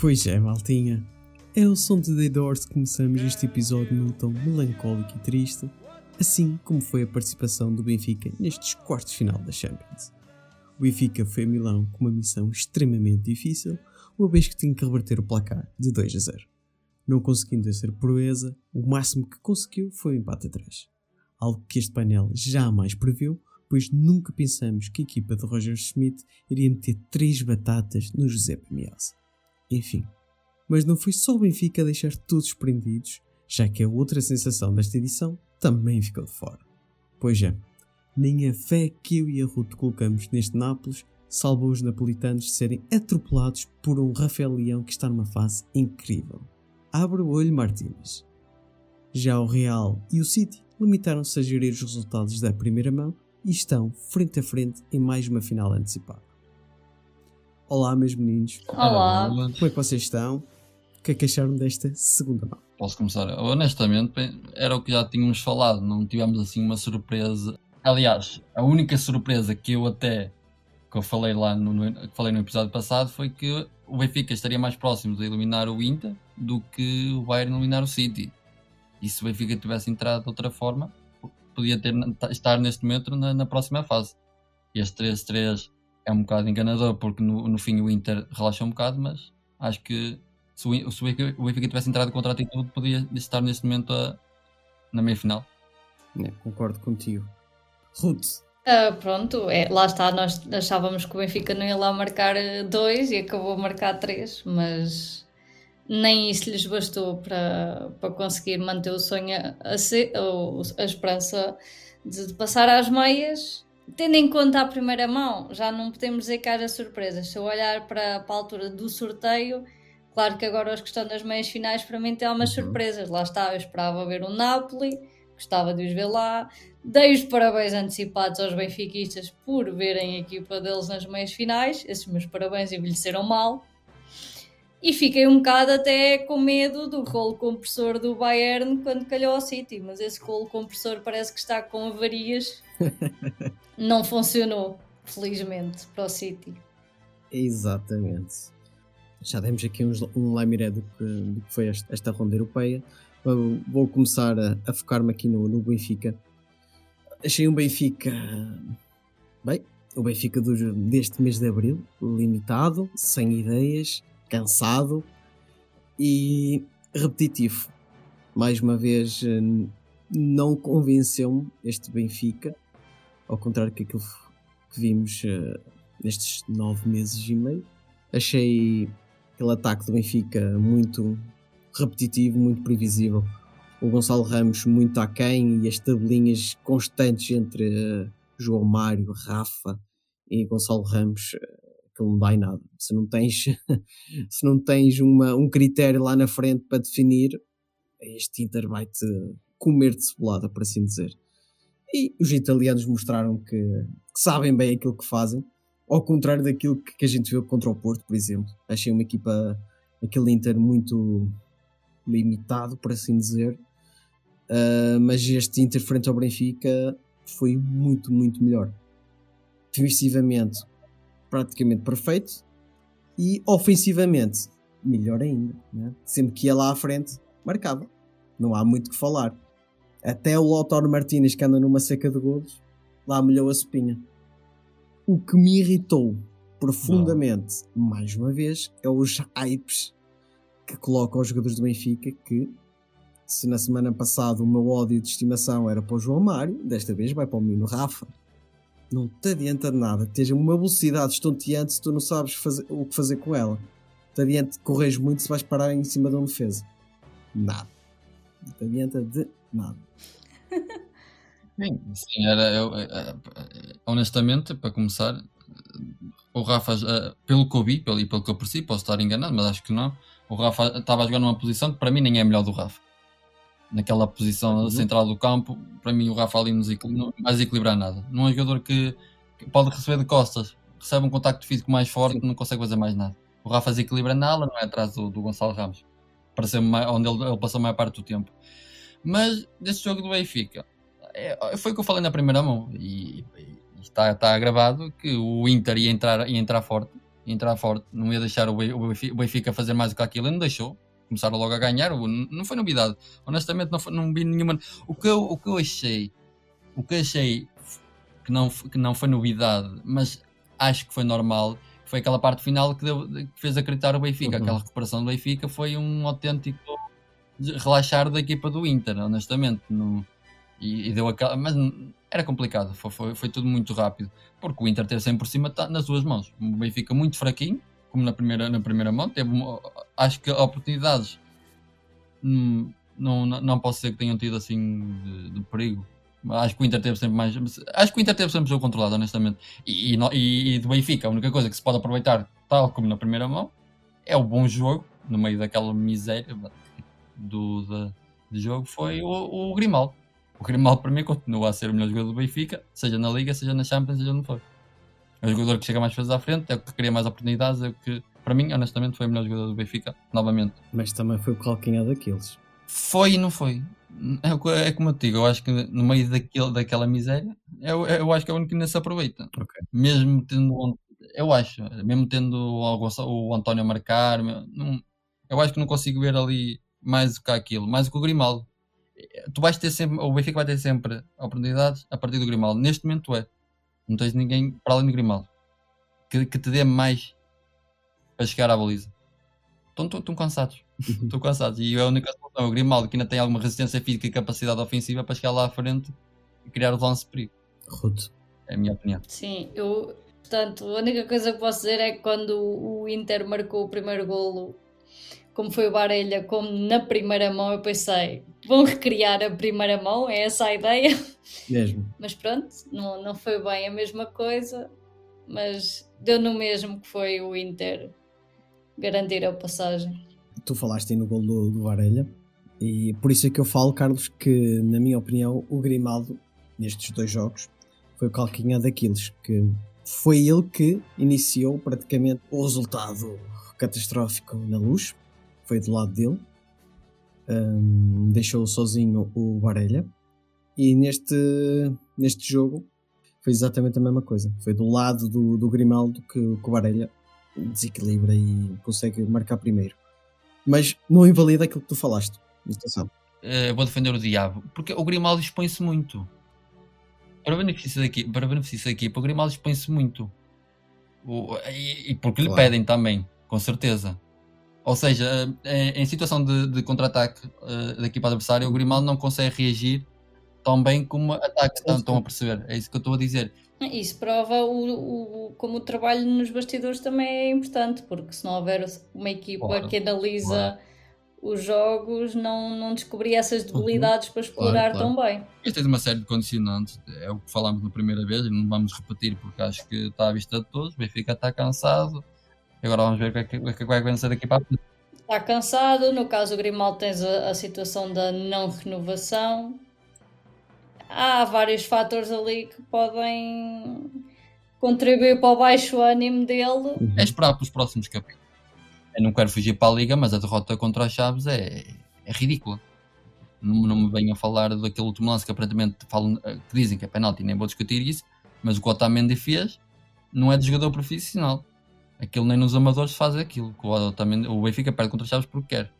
Pois é, maltinha. É o som de The Doors que começamos este episódio num tom melancólico e triste, assim como foi a participação do Benfica nestes quartos final da Champions. O Benfica foi a Milão com uma missão extremamente difícil, uma vez que tinha que reverter o placar de 2 a 0. Não conseguindo ser proeza, o máximo que conseguiu foi o empate a 3. Algo que este painel jamais previu, pois nunca pensamos que a equipa de Roger Schmidt iria meter 3 batatas no José Pemiasa. Enfim, mas não foi só o Benfica deixar todos prendidos, já que a outra sensação desta edição também ficou de fora. Pois é, nem a fé que eu e a Ruth colocamos neste Nápoles salvou os napolitanos de serem atropelados por um Rafael Leão que está numa fase incrível. Abre o olho, Martínez. Já o Real e o City limitaram-se a gerir os resultados da primeira mão e estão frente a frente em mais uma final antecipada. Olá, meus meninos. Olá. Como é que vocês estão? O que é que acharam desta segunda mão? Posso começar? Honestamente, era o que já tínhamos falado, não tivemos assim uma surpresa. Aliás, a única surpresa que eu até que eu falei lá no, no, que falei no episódio passado foi que o Benfica estaria mais próximo de eliminar o Inter do que o Bayern eliminar o City. E se o Benfica tivesse entrado de outra forma, podia ter, estar neste momento na, na próxima fase. E este 3-3 é um bocado enganador porque no, no fim o Inter relaxa um bocado, mas acho que se o, se o Benfica tivesse entrado contra a atitude, podia estar neste momento a, na meia final. É, concordo contigo. Ruth. Uh, pronto, é, lá está, nós achávamos que o Benfica não ia lá marcar dois e acabou a marcar três, mas nem isso lhes bastou para, para conseguir manter o sonho a, ser, a, a esperança de, de passar às meias tendo em conta a primeira mão, já não podemos dizer que haja surpresas. Se eu olhar para, para a altura do sorteio, claro que agora os que estão nas meias finais para mim tem algumas uhum. surpresas. Lá está, eu esperava ver o Napoli, gostava de os ver lá. Dei os parabéns antecipados aos benfiquistas por verem a equipa deles nas meias finais. Esses meus parabéns envelheceram mal. E fiquei um bocado até com medo do rolo compressor do Bayern quando calhou ao City, mas esse rolo compressor parece que está com avarias. Não funcionou, felizmente, para o City. Exatamente. Já demos aqui uns, um lamiré do que, do que foi esta, esta ronda europeia. Vou começar a, a focar-me aqui no, no Benfica. Achei um Benfica. Bem, o Benfica do, deste mês de abril, limitado, sem ideias, cansado e repetitivo. Mais uma vez, eh, não convenceu-me este Benfica, ao contrário que aquilo que vimos uh, nestes nove meses e meio. Achei aquele ataque do Benfica muito repetitivo, muito previsível. O Gonçalo Ramos muito aquém e as tabelinhas constantes entre uh, João Mário, Rafa e Gonçalo Ramos. Uh, aquilo não dá em nada. Se não tens, se não tens uma, um critério lá na frente para definir, este Inter vai-te comer de cebolada, por assim dizer. E os italianos mostraram que, que, sabem bem aquilo que fazem, ao contrário daquilo que, que, a gente viu contra o Porto, por exemplo. Achei uma equipa, aquele Inter, muito limitado, por assim dizer. Uh, mas este Inter frente ao Benfica foi muito, muito melhor. Defensivamente, praticamente perfeito e ofensivamente melhor ainda. Né? Sempre que ia lá à frente, marcava. Não há muito que falar. Até o Lautaro Martínez, que anda numa seca de golos, lá molhou a espinha. O que me irritou profundamente, Não. mais uma vez, é os hypes que colocam os jogadores do Benfica que se na semana passada o meu ódio de estimação era para o João Mário, desta vez vai para o menino Rafa não te adianta de nada. Teja uma velocidade estonteante se tu não sabes fazer, o que fazer com ela. te adianta corres muito se vais parar em cima de uma defesa. Nada. Não te adianta de nada. Sim, sim, era eu, eh, eh, honestamente, para começar, o Rafa, eh, pelo que eu vi pelo, e pelo que eu percebi, posso estar enganado, mas acho que não. O Rafa estava a jogar numa posição que para mim nem é a melhor do Rafa. Naquela posição Uhum. central do campo, para mim o Rafa ali não vai desequilibrar nada. Não é um jogador que, que pode receber de costas, recebe um contacto físico mais forte, não consegue fazer mais nada. O Rafa desequilibra na ala, não é atrás do, do Gonçalo Ramos, para ser onde ele, ele passou a maior parte do tempo. Mas desse jogo do Benfica, é- foi o que eu falei na primeira mão e, e está, está gravado que o Inter ia entrar, ia entrar forte, ia entrar forte, não ia deixar o Be- o Benfica, fazer mais do que aquilo, e não deixou. Começaram logo a ganhar, não foi novidade. Honestamente, não, foi- não vi nenhuma. O que, eu, o que eu achei, o que achei que não, que não foi novidade, mas acho que foi normal, foi aquela parte final que, deu- que fez acreditar o Benfica. Uhum. Aquela recuperação do Benfica foi um autêntico relaxar da equipa do Inter, honestamente. Não, e, e deu aquela. Mas era complicado, foi, foi, foi tudo muito rápido. Porque o Inter teve sempre por cima tá nas duas mãos. O Benfica muito fraquinho, como na primeira, na primeira mão. Teve, acho que oportunidades hum, não, não, posso dizer que tenham tido assim de, de perigo. Acho que o Inter teve sempre mais. Acho que o Inter teve sempre o jogo controlado, honestamente. E, no- e- e do Benfica, a única coisa que se pode aproveitar, tal como na primeira mão, é o bom jogo, no meio daquela miséria do, jogo, foi o, o Grimaldo. O Grimaldo, para mim, continua a ser o melhor jogador do Benfica, seja na Liga, seja na Champions, seja onde for. É o jogador que chega mais vezes à frente, é o que cria mais oportunidades, é o que, para mim, honestamente, foi o melhor jogador do Benfica, novamente. Mas também foi o calcanhar daqueles. Foi e não foi. É, é como eu te digo, eu acho que no meio daquele, daquela miséria, eu, eu acho que é o único que ainda se aproveita. Ok. Mesmo tendo, eu acho, mesmo tendo o, o António a marcar, não- eu acho que não consigo ver ali mais do que aquilo, mais do que o Grimaldo. Tu vais ter sempre, o Benfica vai ter sempre oportunidades a partir do Grimaldo. Neste momento é. Não tens ninguém para além do Grimaldo que, que te dê mais para chegar à baliza. Estão, estão, estão cansados. Estou cansado. E a única solução é o Grimaldo, que ainda tem alguma resistência física e capacidade ofensiva para chegar lá à frente e criar o lance de perigo. Rude. É a minha opinião. Sim, eu. Portanto, a única coisa que posso dizer é que quando o Inter marcou o primeiro golo, como foi o Barelha, como na primeira mão, eu pensei, vão recriar a primeira mão, é essa a ideia. Mesmo. Mas pronto, não, não foi bem a mesma coisa, mas deu no mesmo que foi o Inter garantir a passagem. Tu falaste aí no gol do, do Varelha. E por isso é que eu falo, Carlos, que na minha opinião o Grimaldo, nestes dois jogos, foi o calcanhar daqueles que foi ele que iniciou praticamente o resultado catastrófico na luz. Foi do lado dele. Hum, deixou sozinho o Varelha. E neste, neste jogo foi exatamente a mesma coisa. Foi do lado do, do Grimaldo que, que o Varelha desequilibra e consegue marcar primeiro. Mas não invalida aquilo que tu falaste. Atenção. Eh, vou defender o diabo, porque o Grimaldo expõe-se muito. Para benefício da equipa, para benefício da equipa o Grimaldo expõe-se muito. O- e, e porque lhe Claro. pedem também, com certeza. Ou seja, eh, em, situação de, de contra-ataque eh, da equipa adversária, o Grimaldo não consegue reagir tão bem como ataque. Sim, Estão, a perceber? É isso que eu estou a dizer. Isso prova o, o- como o trabalho nos bastidores também é importante, porque se não houver uma equipa Claro, que analisa claro. os jogos, não, não descobria essas debilidades para explorar claro. tão bem. Isto tem uma série de condicionantes, é o que falámos na primeira vez e não vamos repetir porque acho que está à vista de todos. O Benfica está cansado. E agora vamos ver o que é que, o que é que vai acontecer daqui para a frente. Está cansado, no caso o Grimaldo tens a, a situação da não renovação. Há vários fatores ali que podem contribuir para o baixo ânimo dele. É esperar para os próximos capítulos. Eu não quero fugir para a Liga, mas a derrota contra as Chaves é, é ridícula. Não, não me venham falar daquele último lance que aparentemente falam, eh, que dizem que é penalti, nem vou discutir isso, mas o que o Otamendi fez não é de jogador profissional. Aquilo nem nos amadores faz aquilo. que O, Otamendi, o Benfica perde contra Chaves porque quer.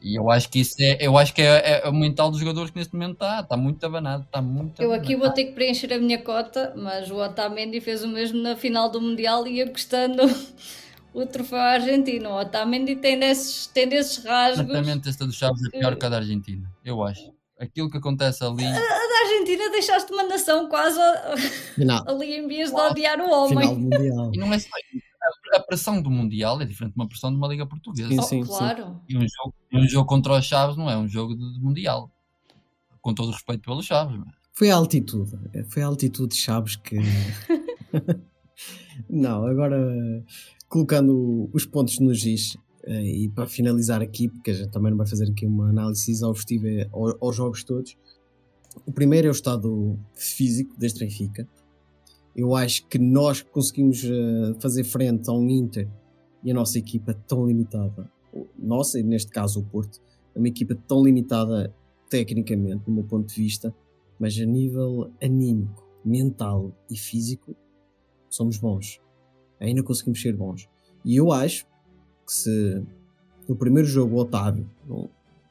E eu acho que isso é, eu acho que é, é o mental dos jogadores que neste momento está, está muito abanado, está muito Eu aqui vou abanado. ter que preencher a minha cota, mas o Otamendi fez o mesmo na final do Mundial e ia custando o troféu à Argentina. O Otamendi tem desses, tem desses rasgos. Exatamente, esta dos Chaves é pior que a da Argentina, eu acho. Aquilo que acontece ali. A da Argentina deixaste uma nação quase a- Final, ali em vias de odiar o final do homem. Mundial. E não é só isso. A pressão do Mundial é diferente de uma pressão de uma Liga Portuguesa. Sim, Oh, sim, sim. claro. E um jogo, e um jogo contra os Chaves não é um jogo de, de Mundial. Com todo o respeito pelos Chaves. mas- Foi a altitude. Foi a altitude de Chaves que. Não, agora colocando os pontos nos giz eh, e para finalizar aqui, porque a gente também não vai fazer aqui uma análise exaustiva ao- aos jogos todos. O primeiro é o estado físico deste Benfica. Eu acho que nós conseguimos eh, fazer frente a um Inter e a nossa equipa tão limitada. Nossa, e neste caso o Porto, é uma equipa tão limitada tecnicamente, do meu ponto de vista, mas a nível anímico, mental e físico, somos bons. Ainda conseguimos ser bons. E eu acho que se no primeiro jogo o Otávio não,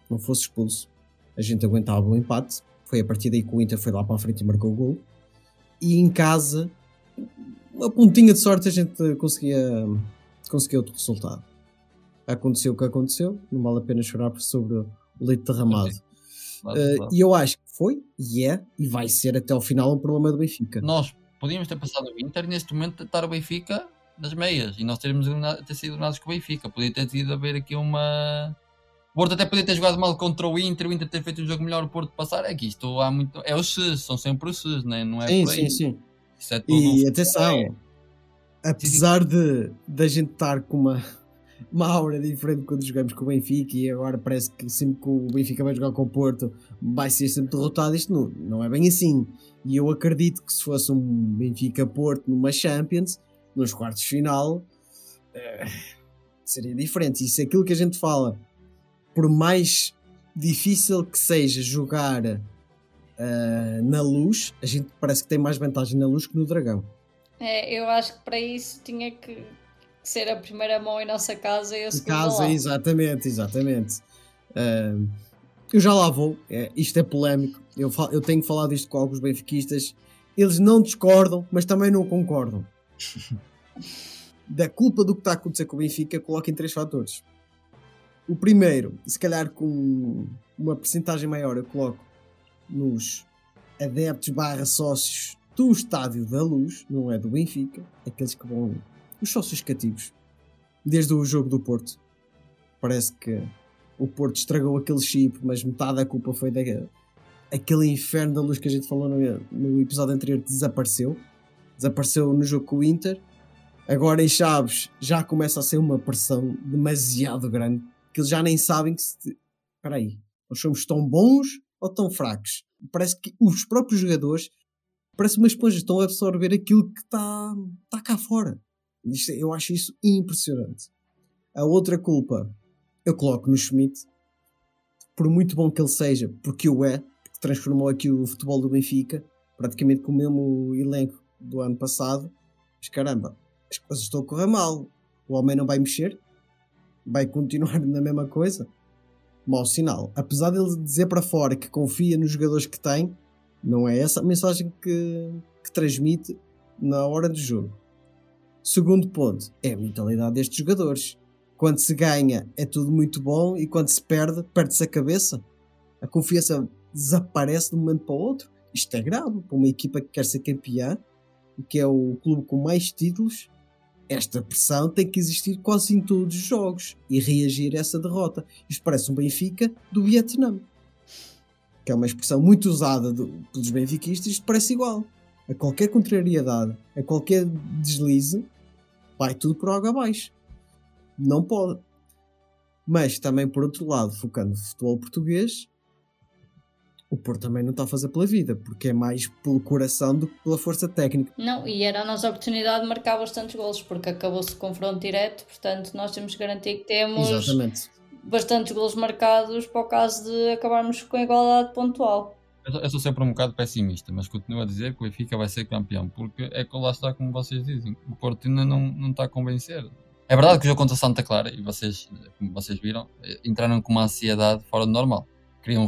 não fosse expulso, a gente aguentava o empate. Foi a partir daí que o Inter foi lá para a frente e marcou o gol. E em casa, uma pontinha de sorte, a gente conseguia, conseguia outro resultado. Aconteceu o que aconteceu, não vale a pena chorar sobre o leite derramado. Claro, Uh, claro. e eu acho que foi, e é, e vai ser até ao final um problema do Benfica. Nós podíamos ter passado o Inter e neste momento estar o Benfica nas meias e nós termos eliminado- ter sido eliminados com o Benfica. Podia ter tido a ver aqui uma. O Porto até podia ter jogado mal contra o Inter, o Inter ter feito um jogo melhor, o Porto passar. É que isto há muito. É os Cs, são sempre os Cs, né? não é? sim, sim, sim. Isso é tudo um E atenção, apesar de da gente estar com uma, uma aura diferente quando jogamos com o Benfica e agora parece que sempre que o Benfica vai jogar com o Porto vai ser sempre derrotado, isto não, não é bem assim. E eu acredito que se fosse um Benfica-Porto numa Champions, nos quartos de final, eh, seria diferente. E se aquilo que a gente fala, por mais difícil que seja jogar eh, na luz, a gente parece que tem mais vantagem na luz que no Dragão. É, eu acho que para isso tinha que ser a primeira mão em nossa casa e a segunda casa, lá. exatamente, exatamente. Ah, eu já lá vou, é, isto é polémico. Eu, fa- eu tenho falado isto com alguns benfiquistas. Eles não discordam, mas também não concordam. da culpa do que está a acontecer com o Benfica, coloco em três fatores. O primeiro, se calhar com uma percentagem maior, eu coloco nos adeptos barra sócios do Estádio da Luz, não é do Benfica, aqueles que vão, os sócios cativos, desde o jogo do Porto. Parece que o Porto estragou aquele chip, mas metade da culpa foi da, aquele inferno da luz que a gente falou no, no episódio anterior desapareceu. Desapareceu no jogo com o Inter. Agora em Chaves já começa a ser uma pressão demasiado grande que eles já nem sabem que se. Espera aí, nós somos tão bons ou tão fracos? Parece que os próprios jogadores parece uma esponja, estão a absorver aquilo que está tá cá fora. Isto- eu acho isso impressionante. A outra culpa eu coloco no Schmidt, por muito bom que ele seja, porque o é, porque transformou aqui o futebol do Benfica, praticamente com o mesmo elenco do ano passado. Mas caramba, as coisas estão a correr mal. O homem não vai mexer, vai continuar na mesma coisa. Mau sinal. Apesar dele dizer para fora que confia nos jogadores que tem, não é essa a mensagem que, que transmite na hora do jogo. Segundo ponto, é a mentalidade destes jogadores. Quando se ganha é tudo muito bom e quando se perde, perde-se a cabeça. A confiança desaparece de um momento para o outro. Isto é grave para uma equipa que quer ser campeã que é o clube com mais títulos. Esta pressão tem que existir quase em todos os jogos e reagir a essa derrota. Isto parece um Benfica do Vietnã, que é uma expressão muito usada do- pelos benfiquistas. Isto parece igual. A qualquer contrariedade, a qualquer deslize, vai tudo por água abaixo. Não pode. Mas também, por outro lado, focando no futebol português, o Porto também não está a fazer pela vida, porque é mais pelo coração do que pela força técnica. Não, e era a nossa oportunidade de marcar bastantes golos, porque acabou-se o confronto direto, portanto nós temos que garantir que temos Exatamente. bastantes golos marcados para o caso de acabarmos com a igualdade pontual. Eu sou- sempre um bocado pessimista, mas continuo a dizer que o Benfica vai ser campeão, porque é que lá está como vocês dizem. O Porto ainda não, não está a convencer. É verdade que o jogo contra Santa Clara, e vocês, como vocês viram, entraram com uma ansiedade fora do normal. Queriam,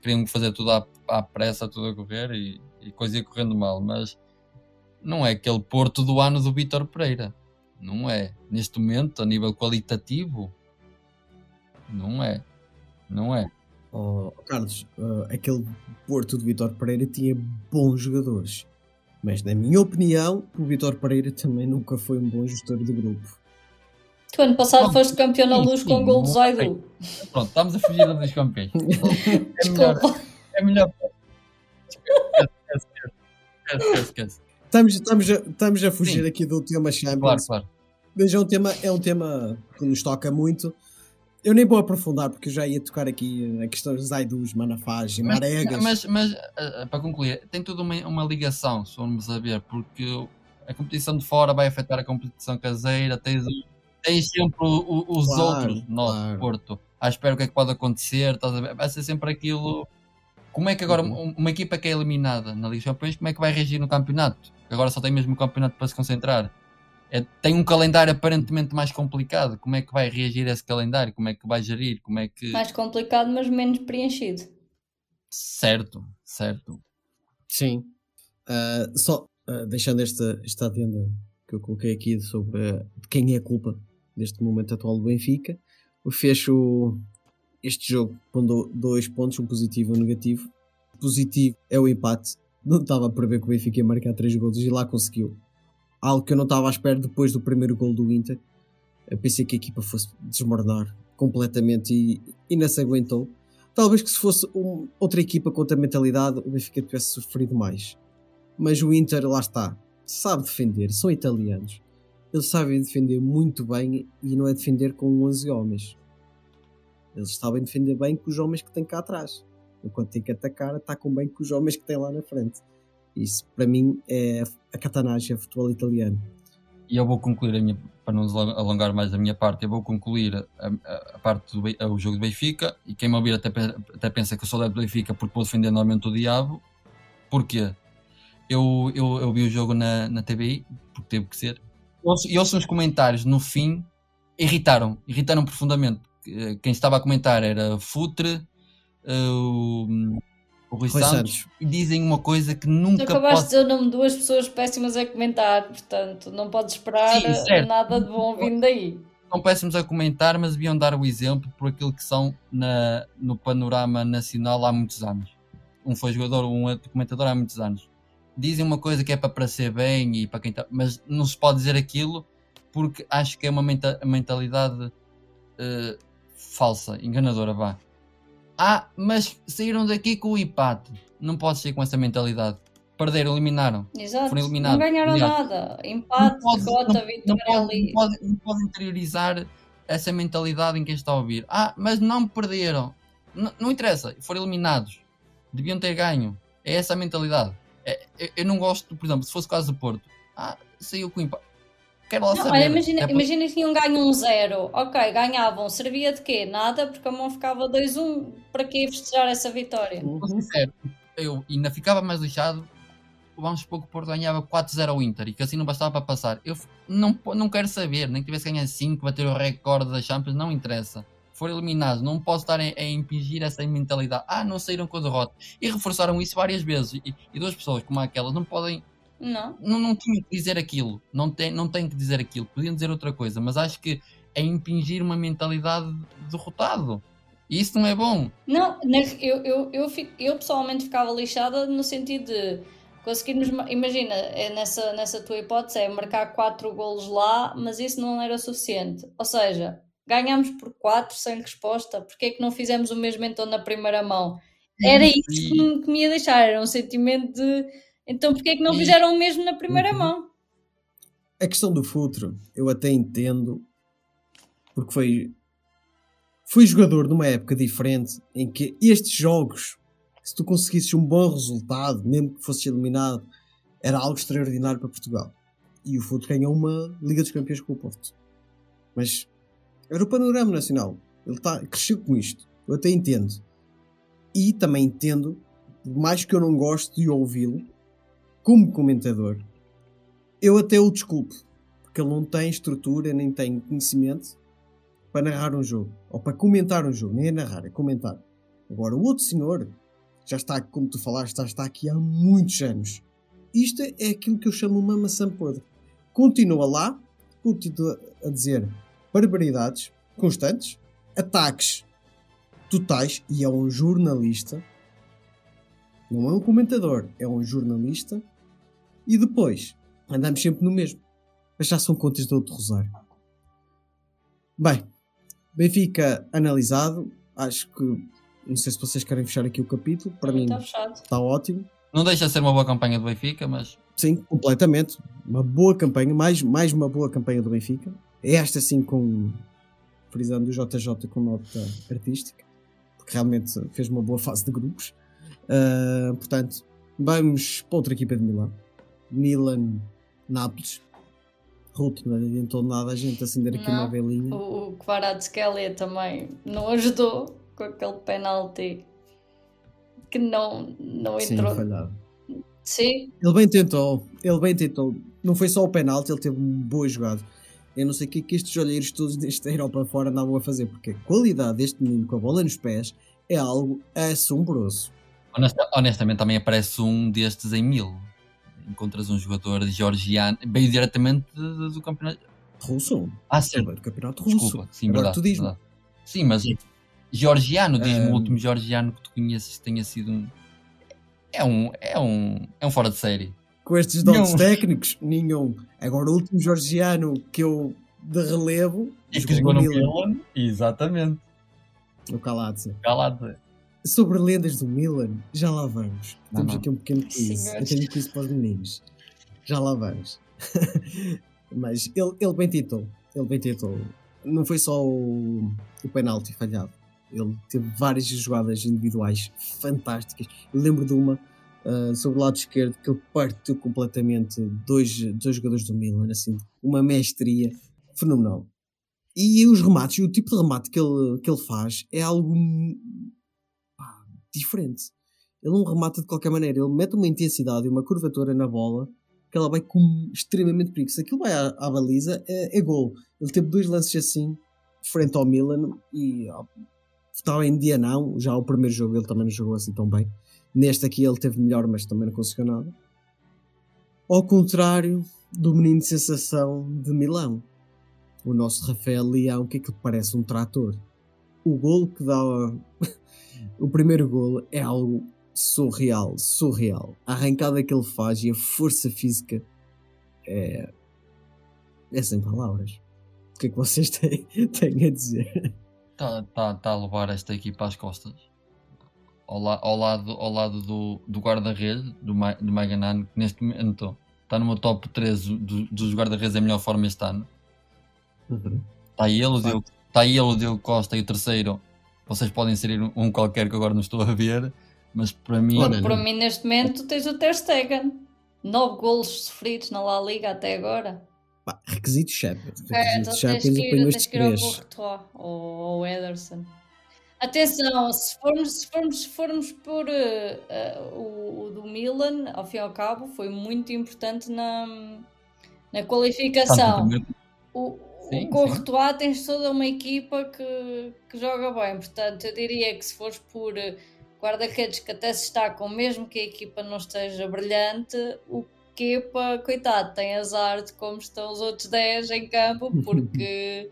queriam fazer tudo à, à pressa, tudo a correr e, e coisa ia correndo mal, mas não é aquele Porto do ano do Vítor Pereira. Não é. Neste momento, a nível qualitativo, não é. Não é. Oh, Carlos, uh, aquele Porto de Vitor Pereira tinha bons jogadores, Mas, na minha opinião, o Vitor Pereira também nunca foi um bom gestor de grupo. Tu ano passado Não, foste campeão na luz sim, com gol do Zaidu. Pronto, estamos a fugir dos campeões. É melhor. Desculpa. É melhor. Esquece, esquece, esquece, esquece. Estamos, estamos, a, estamos a fugir Sim. aqui do tema Champions. Claro, claro. Mas é um, tema, é um tema que nos toca muito. Eu nem vou aprofundar porque eu já ia tocar aqui a questão dos Zaidus, Manafás e Mas, Maregas. mas, mas, ah, ah, para concluir, tem toda uma, uma ligação, se formos a ver, porque a competição de fora vai afetar a competição caseira, tens, tens sempre o- o- os Claro, outros, nós, claro. Porto, à espera o que é que pode acontecer, estás a ver? vai ser sempre aquilo. Como é que agora Uhum. um- uma equipa que é eliminada na Liga dos Campeões, como é que vai reagir no campeonato? Agora só tem mesmo o campeonato para se concentrar. É, tem um calendário aparentemente mais complicado. Como é que vai reagir a esse calendário? Como é que vai gerir? Como é que. Mais complicado, mas menos preenchido. Certo, certo. Sim. Ah, só ah, deixando esta, esta adenda que eu coloquei aqui sobre ah, de quem é a culpa deste momento atual do Benfica, fecho este jogo com do- dois pontos, um positivo e um negativo. Positivo é o empate. Não estava a prever que o Benfica ia marcar três gols e lá conseguiu. Algo que eu não estava à espera depois do primeiro gol do Inter. Eu pensei que a equipa fosse desmoronar completamente e, e não se aguentou. Talvez que se fosse um- outra equipa com outra mentalidade, o Benfica tivesse sofrido mais. Mas o Inter, lá está, sabe defender, são italianos. Eles sabem defender muito bem e não é defender com 11 homens. Eles sabem defender bem com os homens que têm cá atrás. Enquanto tem que atacar, atacam bem com os homens que têm lá na frente. Isso, para mim, é a catanagem, futebol italiano. E eu vou concluir a minha, para não alongar mais a minha parte, eu vou concluir a, a- a parte do Be- o jogo do Benfica. E quem me ouvir até, até pensa que eu sou adepto do Benfica porque vou defender novamente o diabo. Porquê? Eu, eu, eu vi o jogo na, na TVI, porque teve que ser. E ouço, e ouço uns comentários no fim, irritaram, irritaram profundamente. Eh, Quem estava a comentar era Futre, eh, o, o Rui Rui Santos, Santos. e dizem uma coisa que Tu nunca acabaste posso de dizer o nome de duas pessoas péssimas a comentar, portanto, não podes esperar Sim, nada de bom vindo daí. não péssimos a comentar, mas deviam dar o exemplo por aquilo que são na, no panorama nacional há muitos anos. Um foi jogador, um é comentador há muitos anos. Dizem uma coisa que é para parecer bem e para quem tá, mas não se pode dizer aquilo porque acho que é uma menta- mentalidade eh, falsa, enganadora, vá. Ah, mas saíram daqui com o empate. Não pode ser com essa mentalidade. Perderam, eliminaram. Exato. Foram Não eliminados. ganharam Aliás, nada. Empate, pode- derrota, não, vitória pode, ali. não, pode, não pode interiorizar essa mentalidade em quem está a ouvir. Ah, mas não perderam. N- não interessa, foram eliminados. Deviam ter ganho. É essa a mentalidade. É- eu, não gosto, por exemplo, se fosse o caso do Porto. Ah, saiu com empate. Quero lá Não, saber. olha, imagina, É imagina que tinham ganho um zero. Ok, ganhavam. Servia de quê? Nada, porque a mão ficava 2-1. Para quê festejar essa vitória? Sincero, eu ainda ficava mais lixado. Vamos supor que o Porto ganhava 4-0 ao Inter e que assim não bastava para passar. Eu não, não quero saber, nem que tivesse ganhado 5, bater o recorde da Champions, não interessa. Foram eliminados, não posso estar a, a impingir essa mentalidade. Ah, não saíram com a derrota. E reforçaram isso várias vezes. E, e duas pessoas como aquelas não podem Não. não, não tinham que dizer aquilo, não tem, não tem que dizer aquilo, podiam dizer outra coisa, mas acho que é impingir uma mentalidade de derrotado. E isso não é bom. Não, eu, eu, eu, fico- eu pessoalmente ficava lixada no sentido de conseguirmos. ma- Imagina, é nessa, nessa tua hipótese, é marcar 4 golos lá, mas isso não era suficiente. Ou seja, ganhámos por 4 sem resposta, porque é que não fizemos o mesmo então na primeira mão? Era isso que me, que me ia deixar, era um sentimento de. Então, porque é que não fizeram o mesmo na primeira Uhum. mão? A questão do futuro, eu até entendo, porque foi, fui jogador numa época diferente em que estes jogos, se tu conseguisses um bom resultado, mesmo que fosses eliminado, era algo extraordinário para Portugal. E o futuro ganhou uma Liga dos Campeões com o Porto. Mas era o panorama nacional. Ele tá, cresceu com isto. Eu até entendo. E também entendo, por mais que eu não goste de ouvi-lo, como comentador, eu até o desculpo, porque ele não tem estrutura nem tem conhecimento para narrar um jogo, ou para comentar um jogo, nem é narrar, é comentar. Agora, o outro senhor já está, como tu falaste, já está aqui há muitos anos. Isto é aquilo que eu chamo uma maçã podre. Continua lá, continua a dizer barbaridades constantes, ataques totais, e é um jornalista, não é um comentador, é um jornalista E depois, andamos sempre no mesmo. Mas já são contas de outro rosário. Bem, Benfica analisado. Acho que. Não sei se vocês querem fechar aqui o capítulo. Para mim Está fechado. está ótimo. Não deixa de ser uma boa campanha do Benfica, mas Sim, completamente. Uma boa campanha, mais, mais uma boa campanha do Benfica. Esta sim com frisando o JJ com nota artística, porque realmente fez uma boa fase de grupos. Ah, portanto, vamos para outra equipa de Milão. Milan Nápoles. Ruth, não adiantou nada a gente acender aqui Não. uma velinha. O, o Kvaratskhelia também não ajudou com aquele penalti que não, não Sim, entrou. falhado. Sim, Ele bem tentou, ele bem tentou. Não foi só o penalti, ele teve um boa jogada. Eu não sei o que é que estes olheiros todos desta Europa fora andavam a fazer, porque a qualidade deste menino com a bola nos pés é algo assombroso. honesta- honestamente também aparece um destes em mil. Encontras um jogador georgiano, veio diretamente do campeonato. Russo? Ah, certo. do campeonato russo. Desculpa, sim, Agora verdade. tu diz-me. verdade. Sim, mas georgiano, diz-me Ah. o último georgiano que tu conheces tenha sido um. É um. É um. É um fora de série. Com estes dotes Nenhum. técnicos, nenhum. Agora, o último georgiano que eu de relevo E jogou que jogou no Milan, Milan. Exatamente. no Kalatse. Calado. Sobre lendas do Milan, já lá vamos. Não, Temos não. aqui um pequeno quiz. Senhores. Eu tenho um quiz para os meninos. Já lá vamos. Mas ele, ele bem tentou. Ele bem tentou. Não foi só o, o penalti falhado. Ele teve várias jogadas individuais fantásticas. Eu lembro de uma ah, sobre o lado esquerdo que ele partiu completamente dois, dois jogadores do Milan, assim, uma mestria fenomenal. E os remates, o tipo de remate que ele, que ele faz é algo pá, diferente. Ele não remata de qualquer maneira, ele mete uma intensidade e uma curvatura na bola que ela vai com extremamente perigo. Se aquilo vai à, à baliza, é, é gol. Ele teve dois lances assim, frente ao Milan, e ó, estava em dia não. Já o primeiro jogo ele também não jogou assim tão bem. Neste aqui ele teve melhor, mas também não conseguiu nada. Ao contrário do menino de sensação de Milão, o nosso Rafael Leão, que é que parece um trator. O golo que dá o primeiro golo é algo surreal, surreal. A arrancada que ele faz e a força física é, é sem palavras. O que é que vocês têm, têm a dizer? Está tá, tá a levar esta equipa às costas. Ao, la- ao lado, ao lado do, do guarda-redes, do, Ma, do Maganan, que neste momento está numa top 13 do- dos guarda-redes em melhor forma este ano. Está ele, o Diogo, tá ele, o Diogo Costa e o terceiro. Vocês podem inserir um, um qualquer que agora não estou a ver, mas para mim. Ora, para não. mim neste momento tens o Ter Stegen. Nove golos sofridos na La Liga até agora. Pá, requisitos Champions. É, Requisitos então tens que ir, tens que ir ao. Courtois ou ao Ederson. Atenção, se formos, se formos, se formos por eh, eh, o, o do Milan, ao fim e ao cabo, foi muito importante na, na qualificação. O, Sim, o Courtois tens toda uma equipa que, que joga bem, portanto eu diria que se fores por guarda-redes que até se destacam, mesmo que a equipa não esteja brilhante, o Kepa, coitado, tem azar de como estão os outros 10 em campo, porque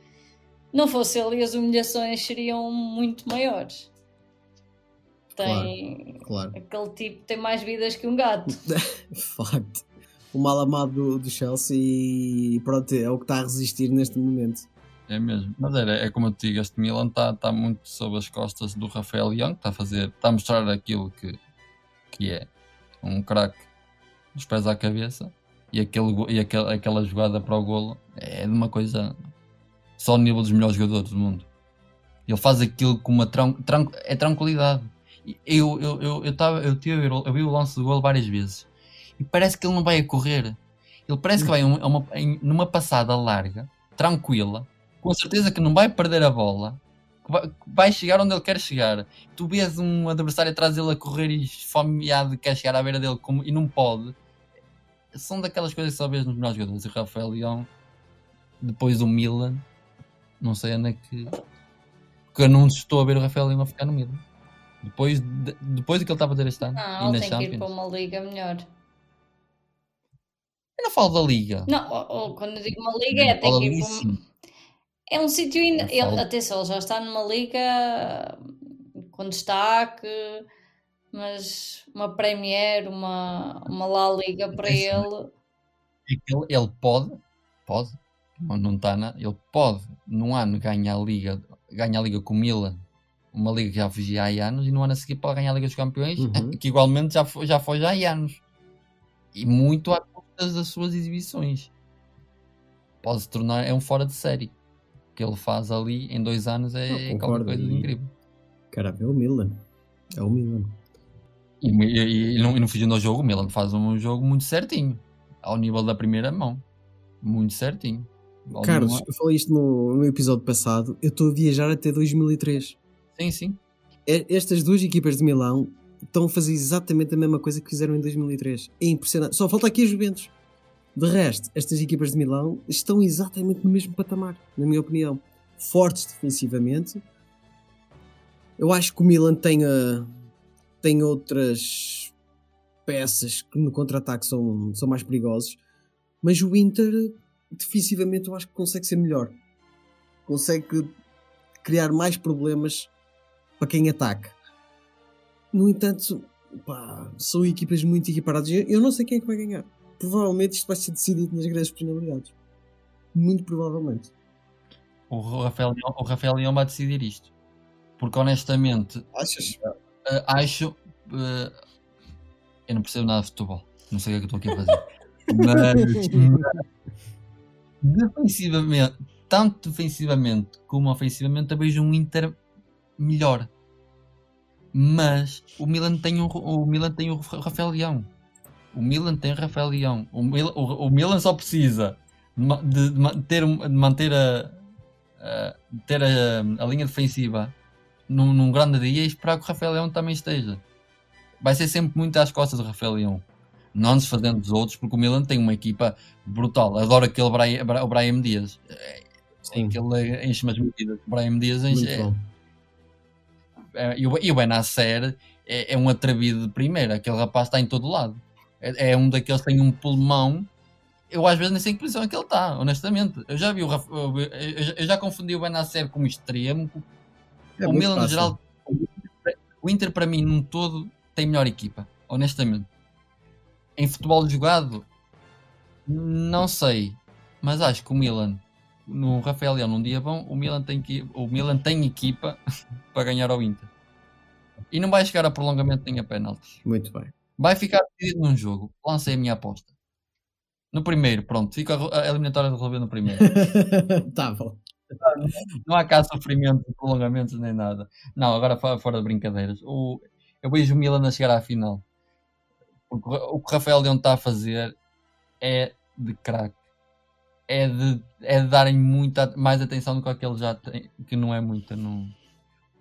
não fosse ele as humilhações seriam muito maiores. Tem Claro. aquele tipo tem mais vidas que um gato. Facto. O mal amado do, do Chelsea e pronto, é o que está a resistir neste momento. É mesmo. Mas era, é como eu te digo, este Milan está tá muito sob as costas do Rafael Leão, que está a fazer, está a mostrar aquilo que, que é um craque dos pés à cabeça e, aquele, e aquela, aquela jogada para o golo é de uma coisa só ao nível dos melhores jogadores do mundo. Ele faz aquilo com uma tran, tran- é tranquilidade. Eu, eu, eu, eu, tava, eu, tive, o- eu vi o lance do golo várias vezes e parece que ele não vai a correr. Ele parece que vai uma- uma- numa passada larga, tranquila, com certeza que não vai perder a bola, vai, vai chegar onde ele quer chegar. Tu vês um adversário atrás dele a correr e esfomeado quer chegar à beira dele como- e não pode. São daquelas coisas que só vês nos melhores jogadores. O Rafael Leão, depois do Milan, não sei onde é que. Porque eu não estou a ver o Rafael Leão a ficar no Milan. Depois, de, depois do que ele estava a fazer este ano. Não, ele tem que ir Champions. para uma liga melhor. Eu não falo da Liga. Não, ou- ou quando eu digo uma liga é tem que ir para um... É um sítio. In... Ele, atenção, ele já está numa liga com destaque, mas uma Premier, uma, uma La Liga para É. É ele, ele pode, pode, não não está na, ele pode num ano ganhar a liga, ganhar a liga com o Milan, uma liga que já fugia há anos, e no ano a seguir pode ganhar a Liga dos Campeões, Uhum. que igualmente já foi, já foi já há anos. E muito à custa das suas exibições. Pode se tornar, é um fora de série. O que ele faz ali em dois anos é Não, qualquer coisa de e- incrível. Caramba, é o Milan. É o Milan. E, e, e, não, e não fugindo ao jogo, o Milan faz um jogo muito certinho, ao nível da primeira mão. Muito certinho. Vale Carlos, eu falei isto no, no episódio passado. Eu estou a viajar até 2003. Sim, sim. Estas duas equipas de Milão estão a fazer exatamente a mesma coisa que fizeram em 2003. É impressionante. Só falta aqui a Juventus. De resto, estas equipas de Milão estão exatamente no mesmo patamar, na minha opinião. Fortes defensivamente. Eu acho que o Milan tem, ah, tem outras peças que no contra-ataque são, são mais perigosos. Mas o Inter, defensivamente, eu acho que consegue ser melhor. Consegue criar mais problemas para quem ataca. No entanto, pá, são equipas muito equiparadas. Eu eu não sei quem é que vai ganhar. Provavelmente isto vai ser decidido nas grandes penalidades. Muito provavelmente. O Rafael, o Rafael Leão vai decidir isto. Porque honestamente, Achas? eh, acho. eh, eu não percebo nada de futebol. Não sei o que é que eu estou aqui a fazer. Mas. Defensivamente, tanto defensivamente como ofensivamente, eu vejo um Inter melhor. Mas o Milan tem o, o Milan tem o Rafael Leão. O Milan tem Rafael Leão. O, Mil- o, o Milan só precisa de, de manter, de manter a, a- ter a, a linha defensiva num, num grande dia e esperar que o Rafael Leão também esteja. Vai ser sempre muito às costas do Rafael Leão. Não nos fazendo dos outros, porque o Milan tem uma equipa brutal. Adoro aquele Brian, o Brian Dias. Sim. Aquele enche-me as medidas. O Brian Dias enche, bom. é, e o, e o é, é um atrevido de primeira. Aquele rapaz está em todo lado. É, é um daqueles que tem um pulmão. Eu às vezes nem sei em que posição é que ele está, honestamente. Eu já vi o eu, já confundi o Benacer como extremo. É o Milan, no fácil. geral, o Inter para mim, num todo, tem melhor equipa, honestamente. Em futebol jogado, não sei, mas acho que o Milan, no Rafael Leão, num dia bom, o Milan tem, que, o Milan tem equipa para ganhar ao Inter. E não vai chegar a prolongamento nem a penaltis. Muito bem. Vai ficar decidido num jogo. Lancei a minha aposta. No primeiro, pronto, fica a eliminatória resolvida no primeiro. tá bom. Não há cá sofrimento, prolongamentos nem nada. Não, agora fora, fora de brincadeiras. O, eu vejo o Milan a chegar à final. Porque o que o Rafael Leão está a fazer é de craque. É de, é de darem muita mais atenção do que aquele já tem, que não é muita. Não...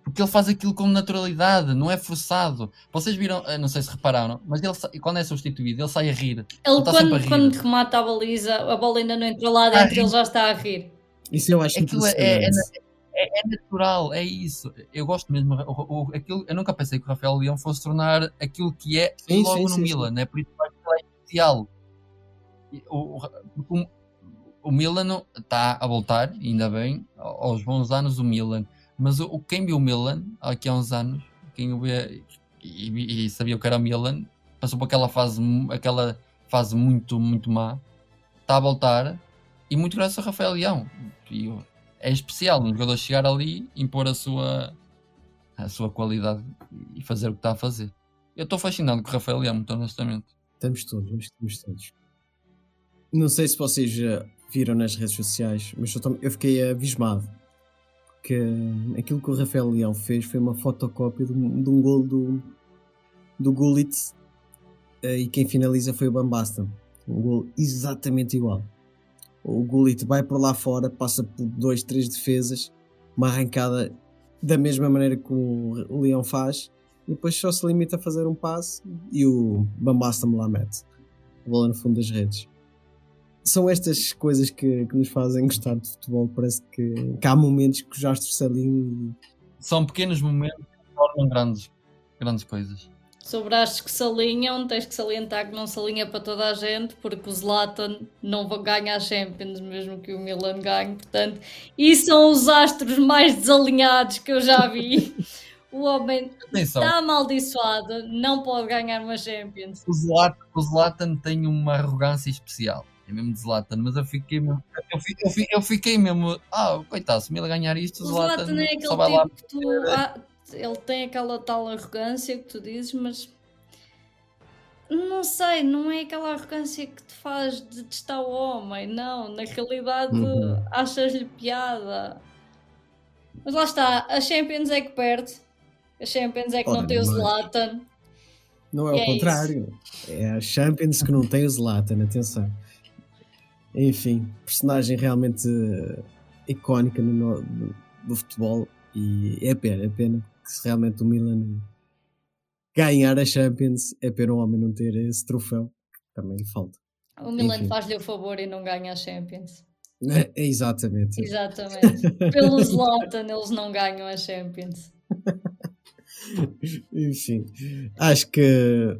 Porque ele faz aquilo com naturalidade, não é forçado. Vocês viram, eh, não sei se repararam, mas ele quando é substituído, ele sai a rir. Ele, está sempre a quando, rir. quando remata a baliza, a bola ainda não entrou lá Está a dentro, ele já está a rir. Isso eu acho Aquilo é, é, impressionante. É- é natural, é isso. Eu gosto mesmo. o- o- aquilo, eu nunca pensei que o Rafael Leão fosse tornar aquilo que é Sim, logo sim, no sim, Milan, né? por isso que ele é especial. O, o, o- o Milan está a voltar, ainda bem, aos bons anos do Milan. Mas o, o- quem viu o Milan aqui há uns anos, quem o vê e, e sabia o que era o Milan, passou por aquela fase, aquela fase muito, muito má, está a voltar e muito graças ao Rafael Leão. E o- é especial um jogador chegar ali, impor a sua, a sua qualidade e fazer o que está a fazer. Eu estou fascinado com o Rafael Leão, honestamente. Estamos todos, estamos todos. Não sei se vocês viram nas redes sociais, mas eu, eu fiquei abismado. Que hum, aquilo que o Rafael Leão fez foi uma fotocópia de um, de um gol do, do Gullit eh, e quem finaliza foi o Bambasta. Um gol exatamente igual. O Gullit vai por lá fora, passa por dois, três defesas, uma arrancada da mesma maneira que o, Leão faz, e depois só se limita a fazer um passe e o Bambasta me lá mete. A bola no fundo das redes. São estas coisas que, que nos fazem gostar de futebol. Parece que, que há momentos que os astros se alinham São pequenos momentos que tornam grandes, grandes coisas. Sobre as que se alinham, tens que salientar que não se alinha para toda a gente, porque o Zlatan não ganha a Champions, mesmo que o Milan ganhe, portanto, e são os astros mais desalinhados que eu já vi. O homem Atenção, está amaldiçoado, não pode ganhar uma Champions. o Zlatan, o Zlatan tem uma arrogância especial. É mesmo de Zlatan, mas eu fiquei mesmo. Eu fiquei, eu fiquei, eu fiquei mesmo. Ah, coitado, se ele ganhar isto, O Zlatan, Zlatan é só vai aquele lá. tipo que tu. Ele tem aquela tal arrogância que tu dizes, mas. Não sei, não é aquela arrogância que te faz detestar o homem, não. Na realidade, Uhum. achas-lhe piada. Mas lá está, a Champions é que perde. A Champions é que não tem o Zlatan. Não é o é contrário. É a Champions que não tem o Zlatan, atenção. Enfim, personagem realmente eh, icónica no, no- do, do futebol e é pena, é pena que se realmente o Milan ganhar a Champions é pena o homem não ter esse troféu que também lhe falta. O Milan faz-lhe o favor e não ganha a Champions. É, é exatamente. Exatamente. Pelo Zlatan, eles não ganham a Champions. Enfim, acho que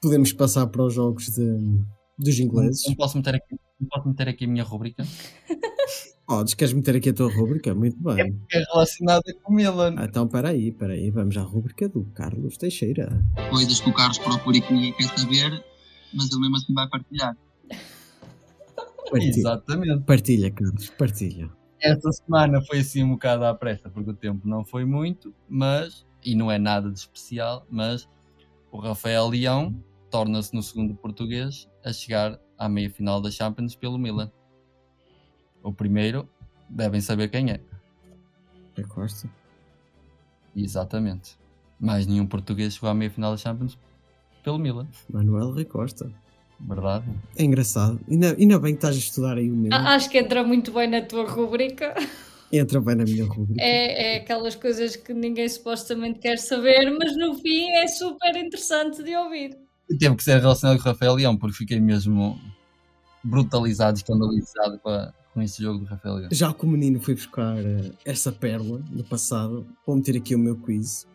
podemos passar para os jogos de- dos ingleses. Não posso, meter aqui, não posso meter aqui a minha rubrica. Oh, queres meter aqui a tua rubrica? Muito bem. É relacionada com o Milan. Ah, então, peraí, peraí, vamos à rubrica do Carlos Teixeira. coisas que o Carlos procura e que ninguém quer saber, mas ele mesmo assim vai partilhar. Partilha, Exatamente. partilha Carlos, partilha. Esta semana foi assim um bocado à pressa, porque o tempo não foi muito, mas, e não é nada de especial, mas o Rafael Leão torna-se no segundo português a chegar à meia final da Champions pelo Milan. O primeiro, devem saber quem é. É Costa. Exatamente. Mais nenhum português chegou à meia final da Champions pelo Milan. Manuel Rui Costa. Verdade? É engraçado. Ainda, ainda bem que estás a estudar aí o. A- Acho que entra muito bem na tua rubrica. Entra bem na minha rubrica. É, é aquelas coisas que ninguém supostamente quer saber, mas no fim é super interessante de ouvir. Teve que ser relacionado com o Rafael Leão, porque fiquei mesmo brutalizado, escandalizado com, a- com esse jogo do Rafael Leão. Já que o menino foi buscar eh, essa pérola do passado, vou meter aqui o meu quiz.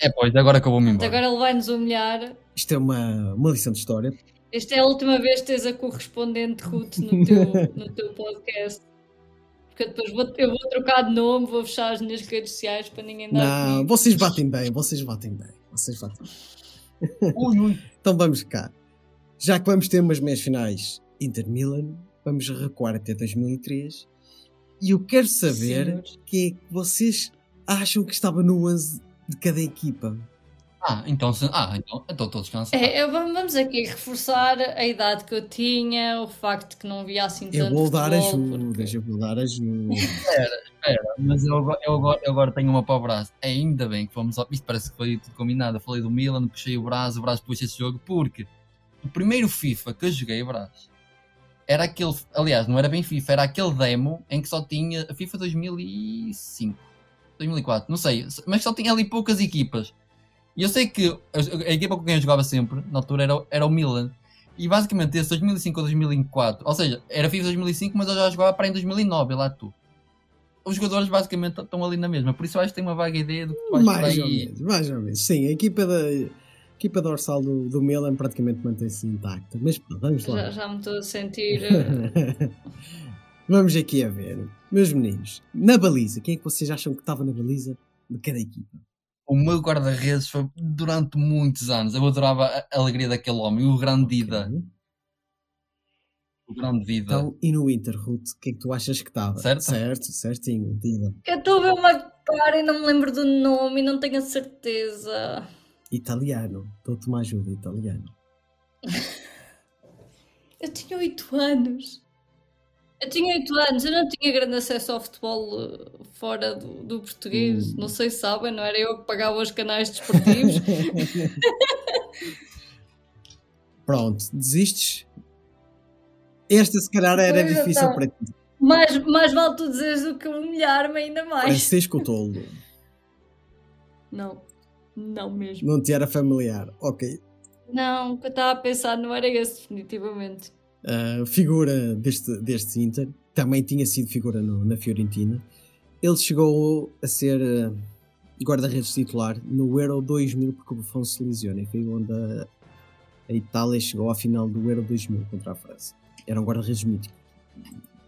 É, pois, agora que eu vou-me embora. Agora ele vai nos humilhar. Isto é uma, uma lição de história. Esta é a última vez que tens a correspondente Ruth no teu, no teu podcast. Porque depois vou, eu vou trocar de nome, vou fechar as minhas redes sociais para ninguém dar Não, comigo. vocês batem bem, vocês batem bem. Vocês batem bem. Então vamos cá. Já que vamos ter umas meias finais Inter-Milan, vamos recuar até 2003. E eu quero saber Senhores. quem é que vocês acham que estava no 11 de cada equipa. Ah, então, ah, então, então todos cansados. É, vamos vamos aqui reforçar a idade que eu tinha, o facto de que não via assim tanto Eu vou dar futebol, ajudas, porque- eu vou dar ajudas. Mas eu, agora- eu, agora, eu agora tenho uma para o braço. Ainda bem que fomos ao. Isto parece que foi tudo combinado. Eu falei do Milan, puxei o braço, o braço puxa esse jogo, porque o primeiro FIFA que eu joguei, braço, era aquele. Aliás, não era bem FIFA, era aquele demo em que só tinha a FIFA 2005, 2004, não sei, mas só tinha ali poucas equipas. E eu sei que a, equipa com quem eu jogava sempre, na altura, era, o- era o Milan. E basicamente esse 2005 ou 2004, ou seja, era FIFA 2005, mas eu já jogava para em 2009, lá tu os jogadores basicamente estão ali na mesma. Por isso eu acho que tenho uma vaga ideia do que tu vais por mais ou menos, mais ou menos. Sim, a equipa, da, equipa dorsal do, do Milan praticamente mantém-se intacta. Mas pronto, vamos lá. Já, já me estou a sentir. eh, Vamos aqui a ver. Meus meninos, na baliza, quem é que vocês acham que estava na baliza de cada equipa? O meu guarda-redes foi durante muitos anos. Eu adorava a alegria daquele homem, o grande Dida. Ok. O grande Dida. Então, e no Inter, Ruth, o que é que tu achas que estava? Certo? Certo, certinho, Dida. Eu estou a ver uma cara e não me lembro do nome e não tenho a certeza. Italiano. Dou-te uma ajuda, italiano. Eu tinha 8 anos. Eu tinha 8 anos, eu não tinha grande acesso ao futebol eh, fora do, do português. Hum. Não sei se sabem, não era eu que pagava os canais desportivos. Pronto, desistes? Esta se calhar era Pois, difícil então. para ti. mais, mais vale tu dizeres do que humilhar-me ainda mais. Pareces com o tolo. Não, não mesmo. Não te era familiar. Ok. Não, o que eu estava a pensar não era esse, definitivamente. Uh, figura deste, deste Inter, também tinha sido figura no- na Fiorentina. Ele chegou a ser uh, guarda-redes titular no Euro 2000 porque o Buffon se lesiona e foi onde a, a Itália chegou à final do Euro 2000 contra a França. Era um guarda-redes mítico.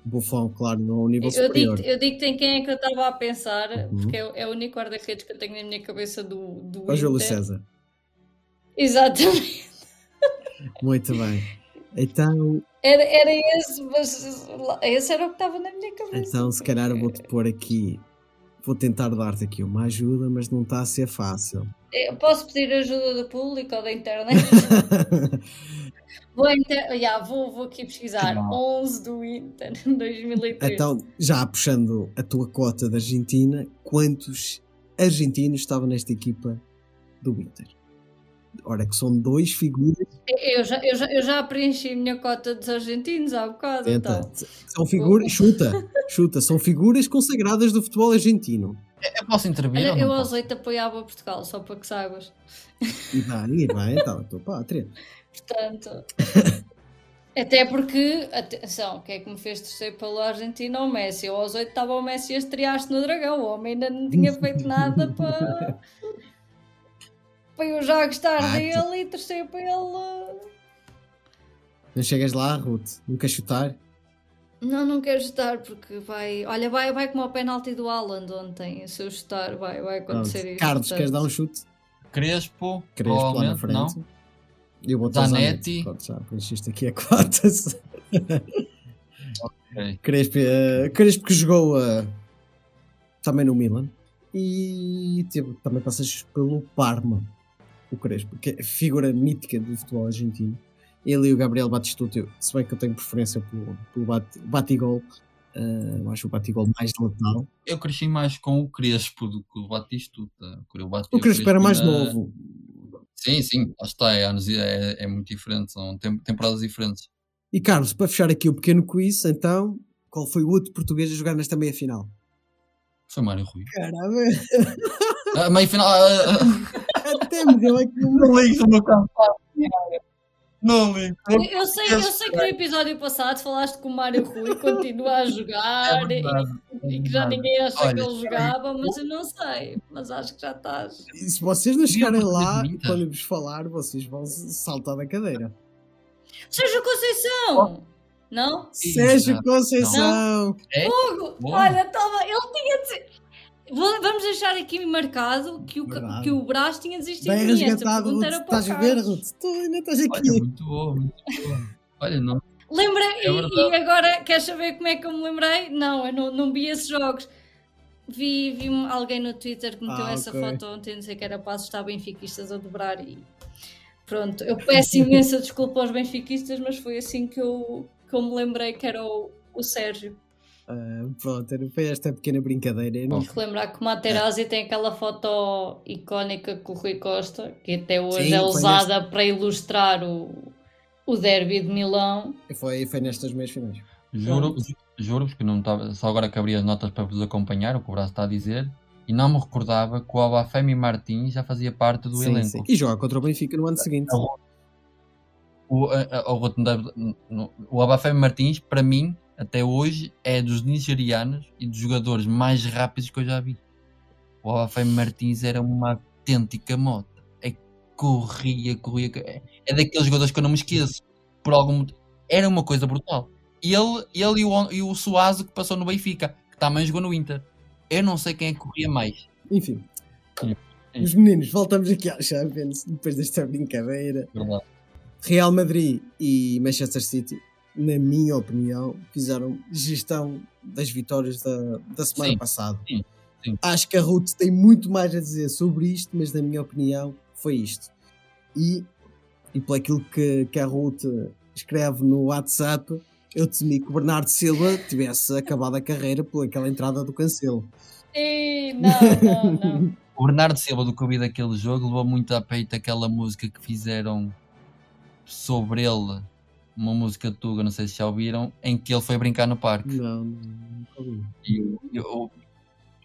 Buffon, claro, no nível Eu superior. digo, eu digo tem quem é que eu estava a pensar, Uhum. porque é, o- é o único guarda-redes que eu tenho na minha cabeça do, do Ó, Júlio. César. Exatamente. Muito bem. Então, Era, era esse, mas esse era o que estava na minha cabeça. então, se calhar eu vou-te pôr aqui. Vou tentar dar-te aqui uma ajuda, mas não está a ser fácil. Eu posso pedir ajuda do público ou da internet? Vou, inter... yeah, vou, vou aqui pesquisar. Não. 11 do Inter, 2003. então, já puxando a tua cota da Argentina, quantos argentinos estavam nesta equipa do Inter? Ora, que são dois figuras. Eu já, eu, já, eu já preenchi a minha cota dos argentinos há bocado. Tenta, Então. são figuras. Chuta, chuta. São figuras consagradas do futebol argentino. Eu posso intervir? Olha, eu posso? aos 8 apoiava Portugal, só para que saibas. E bem, e bem, então, a tua pátria. Portanto. Até porque, atenção, quem é que me fez torcer pelo Argentina ou o Messi? Eu aos 8 estava o Messi a estrear-se no Dragão, o homem ainda não tinha feito nada para. para eu já gostar Ah, tu- dele e torcer para ele. Não chegas lá, Ruth? Nunca chutar? Não, não quero chutar porque vai. Olha, vai, vai como o penalti do Haaland ontem. Se eu chutar, vai, vai acontecer Pronto. isso. Carlos, queres dar um portanto. chute? Crespo, Crespo lá na provavelmente, não? Eu vou Zanetti. Pronto, já preencheste aqui a cota. Ok. Crespo, eh, Crespo que jogou eh, também no Milan e teve, também passas pelo Parma, o Crespo, que é figura mítica do futebol argentino. Ele e o Gabriel Batistuta, se bem que eu tenho preferência pelo, pelo bat, Batigol, eu acho o Batigol mais letal. Eu cresci mais com o Crespo do que o Batistuta. Eu bati O Crespo era mais na- novo, Sim, sim, lá está, é, anos- é, é muito diferente, são tem- temporadas diferentes. E Carlos, para fechar aqui o pequeno quiz, então, qual foi o outro português a jogar nesta meia-final? Foi Mário Rui. Caramba, A meio final. ah, ah, até me deu aqui uma... Não ligo no campo. Não ligo. Eu, eu sei, eu sei que no episódio passado falaste que o Mário Rui continua a jogar É e, verdade, e que já ninguém acha Olha, que ele jogava, mas eu não sei. Mas acho que já estás. E se vocês não chegarem lá, eu vos falar, vocês vão saltar da cadeira. Sérgio Conceição! Não? Sérgio. Conceição! É? Hugo, Boa. olha, toma, ele tinha de Vamos deixar aqui marcado que o, Verdade. que o Brás tinha desistido Bem de mim. Esta resgatado, pergunta era para o Estás a ver. Ruth? Tu ainda estás Olha, aqui. muito boa, muito boa. Olha, não. Lembra, É e, e agora queres saber como é que eu me lembrei? Não, eu não, não vi esses jogos. Vi, vi alguém no Twitter que meteu Ah, essa ok. foto ontem, dizer que era para assustar benfiquistas a dobrar e pronto. Eu peço imensa desculpa aos benfiquistas, mas foi assim que eu, que eu me lembrei que era o, o Sérgio. Ah, pronto, foi esta pequena brincadeira. Não- que lembrar que o Materazzi tem aquela foto icónica com o Rui Costa, que até hoje Sim, é usada para ilustrar o, o derby de Milão. Foi, foi nestas meias finais. Juro, juro-vos que não estava. Só agora que abri as notas para vos acompanhar, o que o Braço está a dizer, e não me recordava que o Abafemi Martins já fazia parte do Sim, elenco. sim. E joga contra o Benfica no ano seguinte. O, a- a- o, não deve- no- o Abafemi Martins, para mim, até hoje, é dos nigerianos e dos jogadores mais rápidos que eu já vi. O Abafemi Martins era uma autêntica moto. É corria, corria. É, é daqueles jogadores que eu não me esqueço. Por algum motivo. Era uma coisa brutal. Ele, ele e, o, e o Suazo que passou no Benfica, que também jogou no Inter. Eu não sei quem é que corria mais. Enfim. Sim. Os meninos, voltamos aqui à Champions depois desta brincadeira. Verdade. Real Madrid e Manchester City, na minha opinião, fizeram gestão das vitórias da, da semana Sim, passada. sim, sim. Acho que a Ruth tem muito mais a dizer sobre isto, mas na minha opinião foi isto. E, e por aquilo que, que a Ruth escreve no WhatsApp, eu temi que o Bernardo Silva tivesse acabado a carreira por aquela entrada do Cancelo. Ih, não, não, não. O Bernardo Silva, do que eu vi daquele jogo, levou muito a peito aquela música que fizeram sobre ele. Uma música de Tuga, não sei se já ouviram, em que ele foi brincar no parque. Não, não ouvi. E eu, eu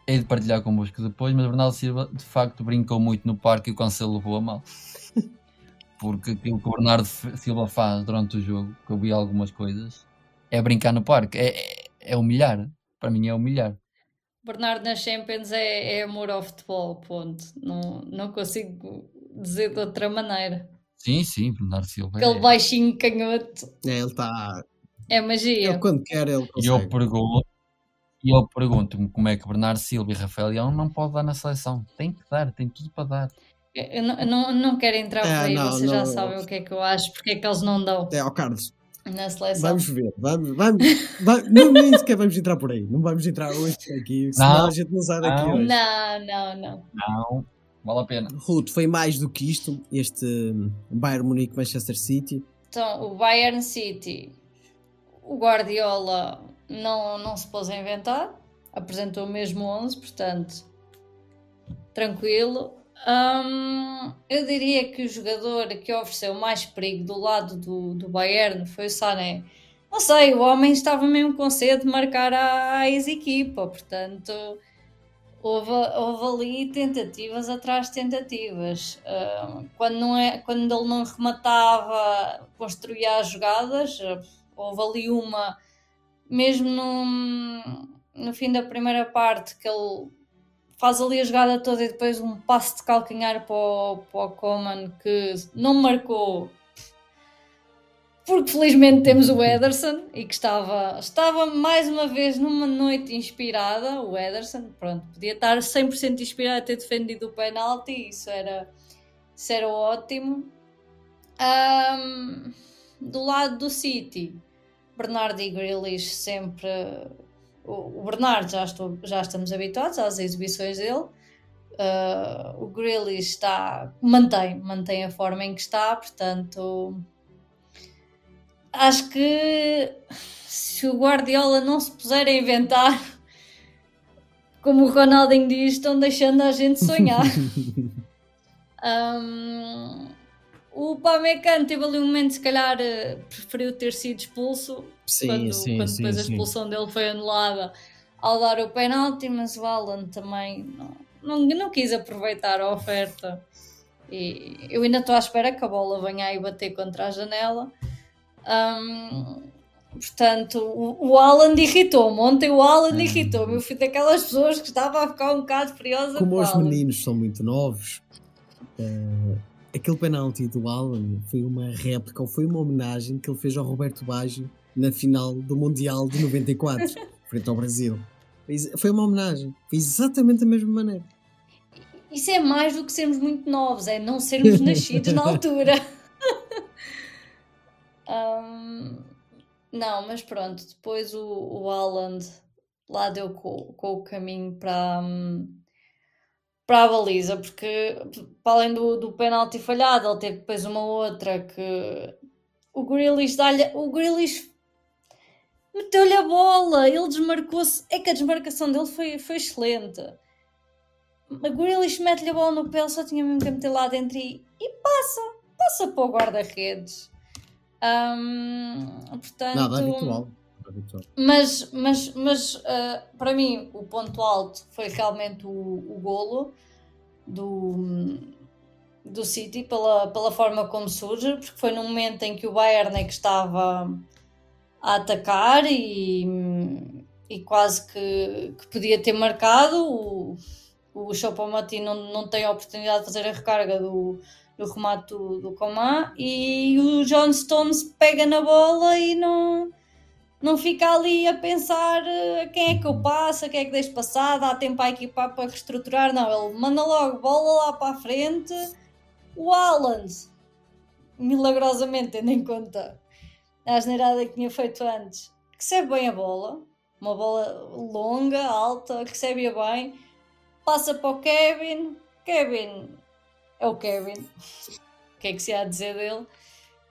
hei de partilhar convosco depois, mas o Bernardo Silva de facto brincou muito no parque e o Cancelo levou a mal. Porque aquilo que o Bernardo Silva faz durante o jogo, que eu vi algumas coisas, é brincar no parque, é, é, é humilhar. Para mim é humilhar. Bernardo na Champions é, é amor ao futebol, ponto. Não, não consigo dizer de outra maneira. Sim, sim, Bernardo Silva. Aquele É, baixinho canhoto. É, ele está É magia. Ele quando quer, ele E eu consegue. pergunto, e eu pergunto-me como é que Bernardo Silva e Rafael Leão não pode dar na seleção. Tem que dar, tem tudo para dar. Eu não, não, não quero entrar É, por aí, não, vocês já não. sabem o que é que eu acho, porque é que eles não dão É, ó Carlos, na seleção. vamos ver. Vamos, vamos, vai- não, nem sequer vamos entrar por aí. Não vamos entrar hoje aqui, senão Não, a gente não sai daqui não. hoje. Não, não, não. Não, vale a pena. Ruth, foi mais do que isto, este hum, Bayern Munique Manchester City. Então, o Bayern City, o Guardiola não, não se pôs a inventar, apresentou o mesmo 11, portanto, tranquilo. Hum, eu diria que o jogador que ofereceu mais perigo do lado do, do Bayern foi o Sané. Não sei, o homem estava mesmo com sede de marcar a, a ex-equipa, portanto, houve, houve ali tentativas atrás de tentativas. Ah, quando, não é, quando ele não rematava, construía as jogadas, ah, houve ali uma, mesmo no, no fim da primeira parte, que ele faz ali a jogada toda e depois um passo de calcanhar para o, para o Coman que não marcou. Porque felizmente temos o Ederson e que estava, estava mais uma vez numa noite inspirada. O Ederson, pronto, podia estar 100% inspirado a ter defendido o penalti, isso era, isso era ótimo. Ahm, do lado do City, Bernardo e Grealish sempre. O Bernardo já, estou, já estamos habituados às exibições dele. Ah, o Grealish está, mantém, mantém a forma em que está, portanto acho que se o Guardiola não se puser a inventar, como o Ronaldinho diz, estão deixando a gente sonhar. Um, o Pamecano teve ali um momento, se calhar, eh, preferiu ter sido expulso Sim, quando, sim, quando sim, depois a expulsão dele foi anulada ao dar o penalti, mas o Alan também não, não, não quis aproveitar a oferta. E eu ainda estou à espera que a bola venha aí bater contra a janela. Hum, portanto, o, o Alan irritou-me. Ontem o Alan Hum. irritou-me. Eu fui daquelas pessoas que estava a ficar um bocado furiosa Como com os Alan. meninos são muito novos, eh, aquele penalti do Alan foi uma réplica ou foi uma homenagem que ele fez ao Roberto Baggio na final do Mundial de 94, frente ao Brasil. Foi uma homenagem, foi exatamente da mesma maneira. Isso é mais do que sermos muito novos, é não sermos nascidos na altura. Hum, não, mas pronto, depois o, o lá deu com, com o caminho para, hum, para a baliza, porque para além do, do penalti falhado, ele teve depois uma outra que o Grealish dá-lhe. O Grealish meteu-lhe a bola, ele desmarcou-se. É que a desmarcação dele foi, foi excelente. A Grealish mete-lhe a bola no pé, ele só tinha mesmo que meter lá dentro e, e passa, passa para o guarda-redes. Hum, portanto, Nada habitual. mas, mas, mas ah, para mim o ponto alto foi realmente o, o golo do, do City pela, pela forma como surge, porque foi num momento em que o Bayern é que estava a atacar e, e quase que, que podia ter marcado. O, o Choupo-Moting não, não tem a oportunidade de fazer a recarga do, do remate do, do e o John Stones pega na bola e não não fica ali a pensar eh, quem é que eu passo, quem é que deixo passar, dá tempo à equipa para reestruturar. Não, ele manda logo bola lá para a frente. O Haaland, milagrosamente, tendo em conta a asneirada que tinha feito antes, recebe bem a bola, uma bola longa, alta, recebe-a bem, passa para o Kevin. Kevin é o Kevin. O que é que se há a dizer dele?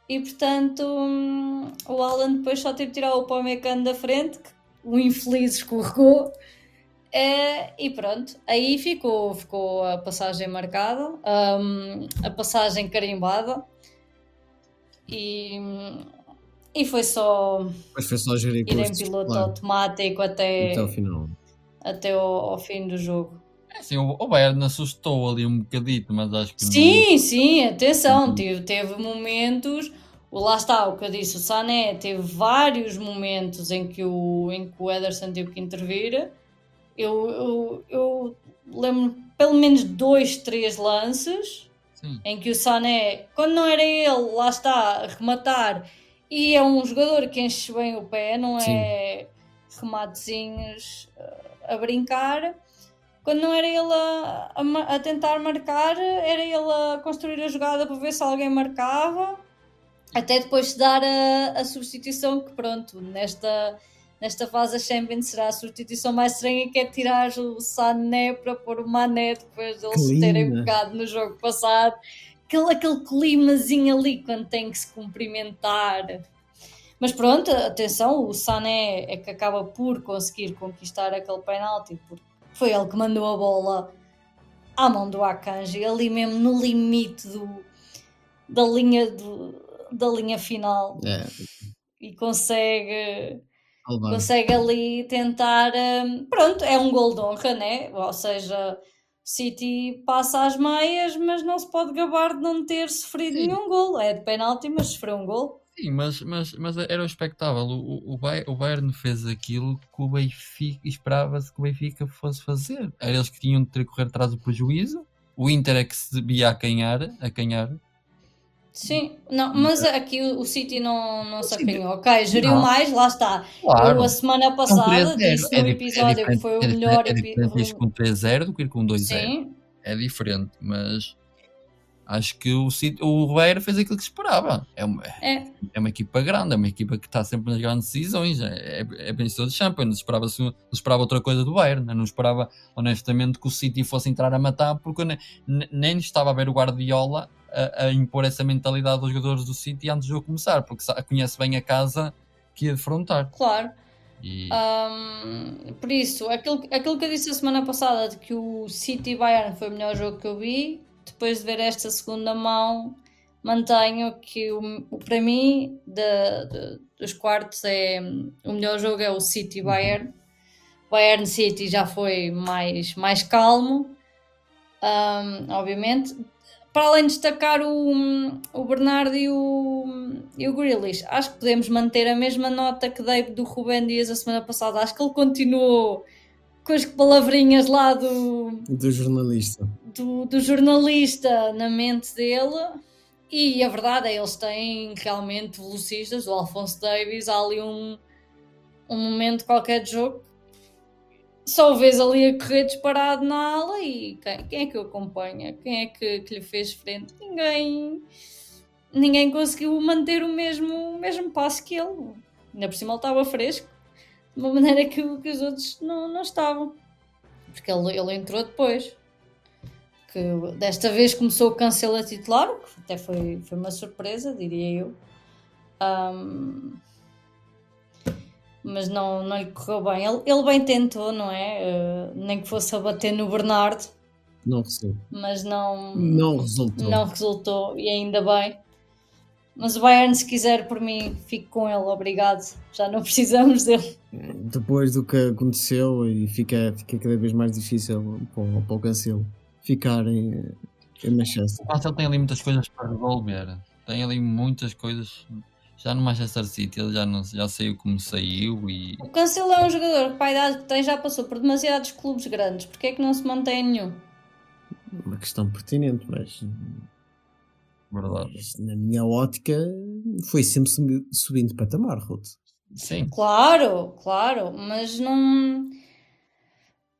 E portanto, hum, o Alan depois só teve de tirar o Pamecano da frente, que o infeliz escorregou. É, e pronto, aí ficou, ficou a passagem marcada, hum, a passagem carimbada. E, e foi só Mas foi só gerir ir em piloto claro, automático até, até ao final. até ao, ao fim do jogo. É assim, o, Bayern assustou ali um bocadito, mas acho que não- Sim, sim, atenção, Uhum. teve, teve momentos, o- lá está o que eu disse, o Sané teve vários momentos em que o, em que o Ederson teve que intervir. Eu, eu, eu lembro pelo menos dois, três lances Sim. em que o Sané, quando não era ele, lá está, a rematar, E é um jogador que enche bem o pé, não é rematezinhos uh, a brincar. Quando não era ele a, a, a tentar marcar, era ele a construir a jogada para ver se alguém marcava até depois de dar a, a substituição que pronto, nesta, nesta fase a Champions será a substituição mais estranha que é tirar o Sané para pôr o Mané depois de eles terem pegado no jogo passado. Aquele, aquele climazinho ali quando tem que se cumprimentar. Mas pronto, atenção, o Sané é que acaba por conseguir conquistar aquele penalti porque foi ele que mandou a bola à mão do Akanji, ali mesmo no limite do, da linha do, da linha final É, e consegue consegue ali tentar hum, pronto, é um gol de honra, né? Ou seja, City passa às meias, mas não se pode gabar de não ter sofrido Sim. nenhum gol. É de penalti, mas sofreu um gol. Sim, mas, mas, mas era o expectável. O, o, o Bayern fez aquilo que o Benfica esperava-se que o Benfica fosse fazer. Era eles que tinham de ter que correr atrás do prejuízo. O Inter é que se via a canhar, a canhar. Sim, não, mas aqui o, o City não, não se apanhou. Ok, geriu Não. mais, lá está. Claro. Eu a semana É passada 3-0. disse É no dif- é episódio que diferente- foi o é melhor diferente- É diferente ir episódio. com 3-0 do que ir com 2-0. Sim, É diferente, mas acho que o, o Bayern fez aquilo que esperava. É uma, é. é uma equipa grande, é uma equipa que está sempre nas grandes decisões. É, é, é vencedor de Champions. Não esperava, não esperava outra coisa do Bayern. né? Não esperava, honestamente, que o City fosse entrar a matar, porque eu ne- ne- nem estava a ver o Guardiola a, a impor essa mentalidade aos jogadores do City antes do jogo começar, porque conhece bem a casa que ia defrontar. Claro. E, Ahm, por isso, aquilo, aquilo que eu disse a semana passada de que o City Bayern foi o melhor jogo que eu vi, depois de ver esta segunda mão, mantenho que o, o- para mim de- de- dos quartos é o melhor jogo é o City Bayern. Bayern City já foi mais, mais calmo, ahm, obviamente. Para além de destacar o, o Bernardo e o, e o Grealish, acho que podemos manter a mesma nota que dei do Rubén Dias a semana passada. Acho que ele continuou com as palavrinhas lá do, Do jornalista. Do, do jornalista na mente dele. E a verdade é eles têm realmente velocistas. O Alfonso Davis, há ali um, um momento qualquer de jogo. Só o vês ali a correr disparado na ala e quem, quem é que o acompanha? Quem é que, que lhe fez frente? Ninguém ninguém conseguiu manter o mesmo, o mesmo passo que ele. Ainda por cima ele estava fresco, de uma maneira que, que os outros não, não estavam. Porque ele, ele entrou depois. Que desta vez começou o cancelo a titular, o que até foi, foi uma surpresa, diria eu. Ahm, mas não, não lhe correu bem. Ele, ele bem tentou, não é? Eh, nem que fosse a bater no Bernardo, Não resultou. mas não, Não resultou. não resultou e ainda bem. Mas o Bayern, se quiser por mim, fico com ele, obrigado. Já não precisamos dele. Depois do que aconteceu e fica, fica cada vez mais difícil para o, para o Cancelo ficar em, em Manchester. Mas ele tem ali muitas coisas para resolver. Tem ali muitas coisas. Já no Manchester City ele já, não, já saiu como saiu e O Cancelo é um jogador que, para a idade que tem, já passou por demasiados clubes grandes. Porquê é que não se mantém nenhum? Uma questão pertinente, mas verdade. mas na minha ótica foi sempre subi- subindo de patamar, Ruth. Sim, Claro, claro, mas não.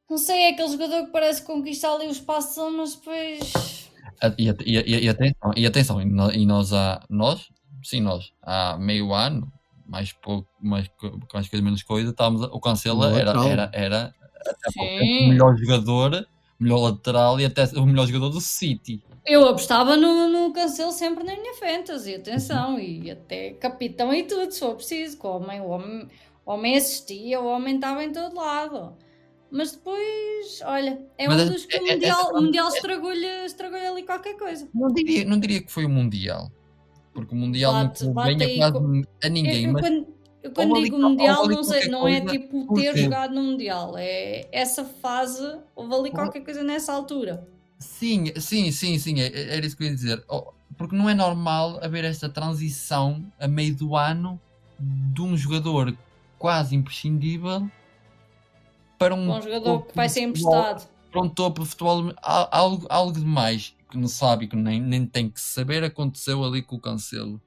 Não sei, é aquele jogador que parece conquistar ali o espaço, mas depois. E, e, e, e atenção, e, atenção, e nó- nós, há, nós, sim, nós, há meio ano, mais pouco, mais, mais coisa, menos coisa, estávamos, o Cancelo No era, era, era até pouco tempo, o melhor jogador, o melhor lateral e até o melhor jogador do City. Eu apostava no, no Cancelo sempre na minha fantasy, atenção, e até capitão e tudo, se for preciso. que O homem, o homem, o homem assistia, o homem estava em todo lado. Mas depois, olha, é Mas um é- dos que é- o é- Mundial, o mundial estragou-lhe estragou ali qualquer coisa. Não diria, não diria que foi o Mundial, porque o Mundial Bate- não bate convém aí a quase com- a ninguém, eu, eu mas quando, eu quando ali digo qual- Mundial, ali não, sei, não é tipo ter jogado no Mundial, é essa fase, houve ali qualquer coisa nessa altura. Sim, sim, sim, sim, era isso que eu ia dizer. Oh, Porque não é normal haver esta transição a meio do ano de um jogador quase imprescindível para um, Um jogador que vai ser emprestado. Para um topo de futebol, Al- algo, algo demais que não sabe e que nem, nem tem que saber aconteceu ali com o Cancelo.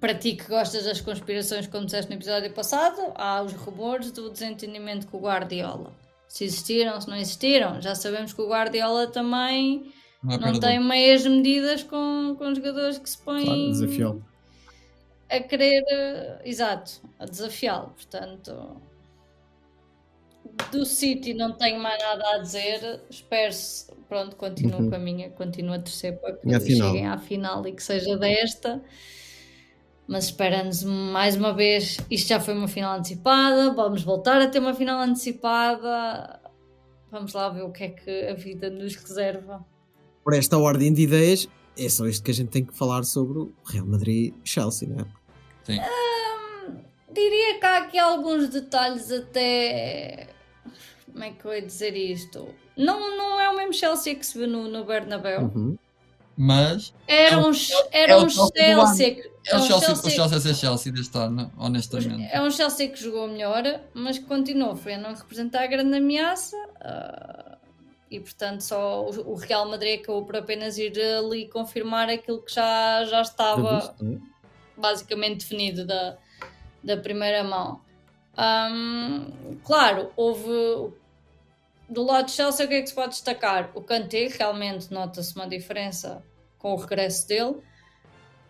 para ti que gostas das conspirações, como disseste no episódio passado, há os rumores do desentendimento com o Guardiola. Se existiram, se não existiram, já sabemos que o Guardiola também Não é não tem meias medidas com, com jogadores que se põem Claro, desafiá-lo. a querer, eh, exato, a desafiá-lo. Portanto, do City não tenho mais nada a dizer. Espero-se, pronto, continuo Uhum. com a minha, continuo a torcer para que cheguem à final e que seja desta. Mas espera-nos mais uma vez. Isto já foi uma final antecipada. Vamos voltar a ter uma final antecipada. Vamos lá ver o que é que a vida nos reserva. Por esta ordem de ideias, é só isto que a gente tem que falar sobre o Real Madrid-Chelsea, não é? Sim. Diria que há aqui alguns detalhes até. Como é que eu ia dizer isto? Não, não é o mesmo Chelsea que se viu no, no Bernabéu. Uhum. Mas Era É um, era é o um Chelsea que- é o um Chelsea, Chelsea- o Chelsea a ser Chelsea deste ano, honestamente. É um Chelsea que jogou melhor, mas que continuou foi a não representar a grande ameaça. ah, e portanto, só o, o Real Madrid acabou por apenas ir ali confirmar aquilo que já, já estava é? basicamente definido da, da primeira mão. Ahm, claro, houve do lado de Chelsea o que é que se pode destacar? O Kanté realmente nota-se uma diferença com o regresso dele.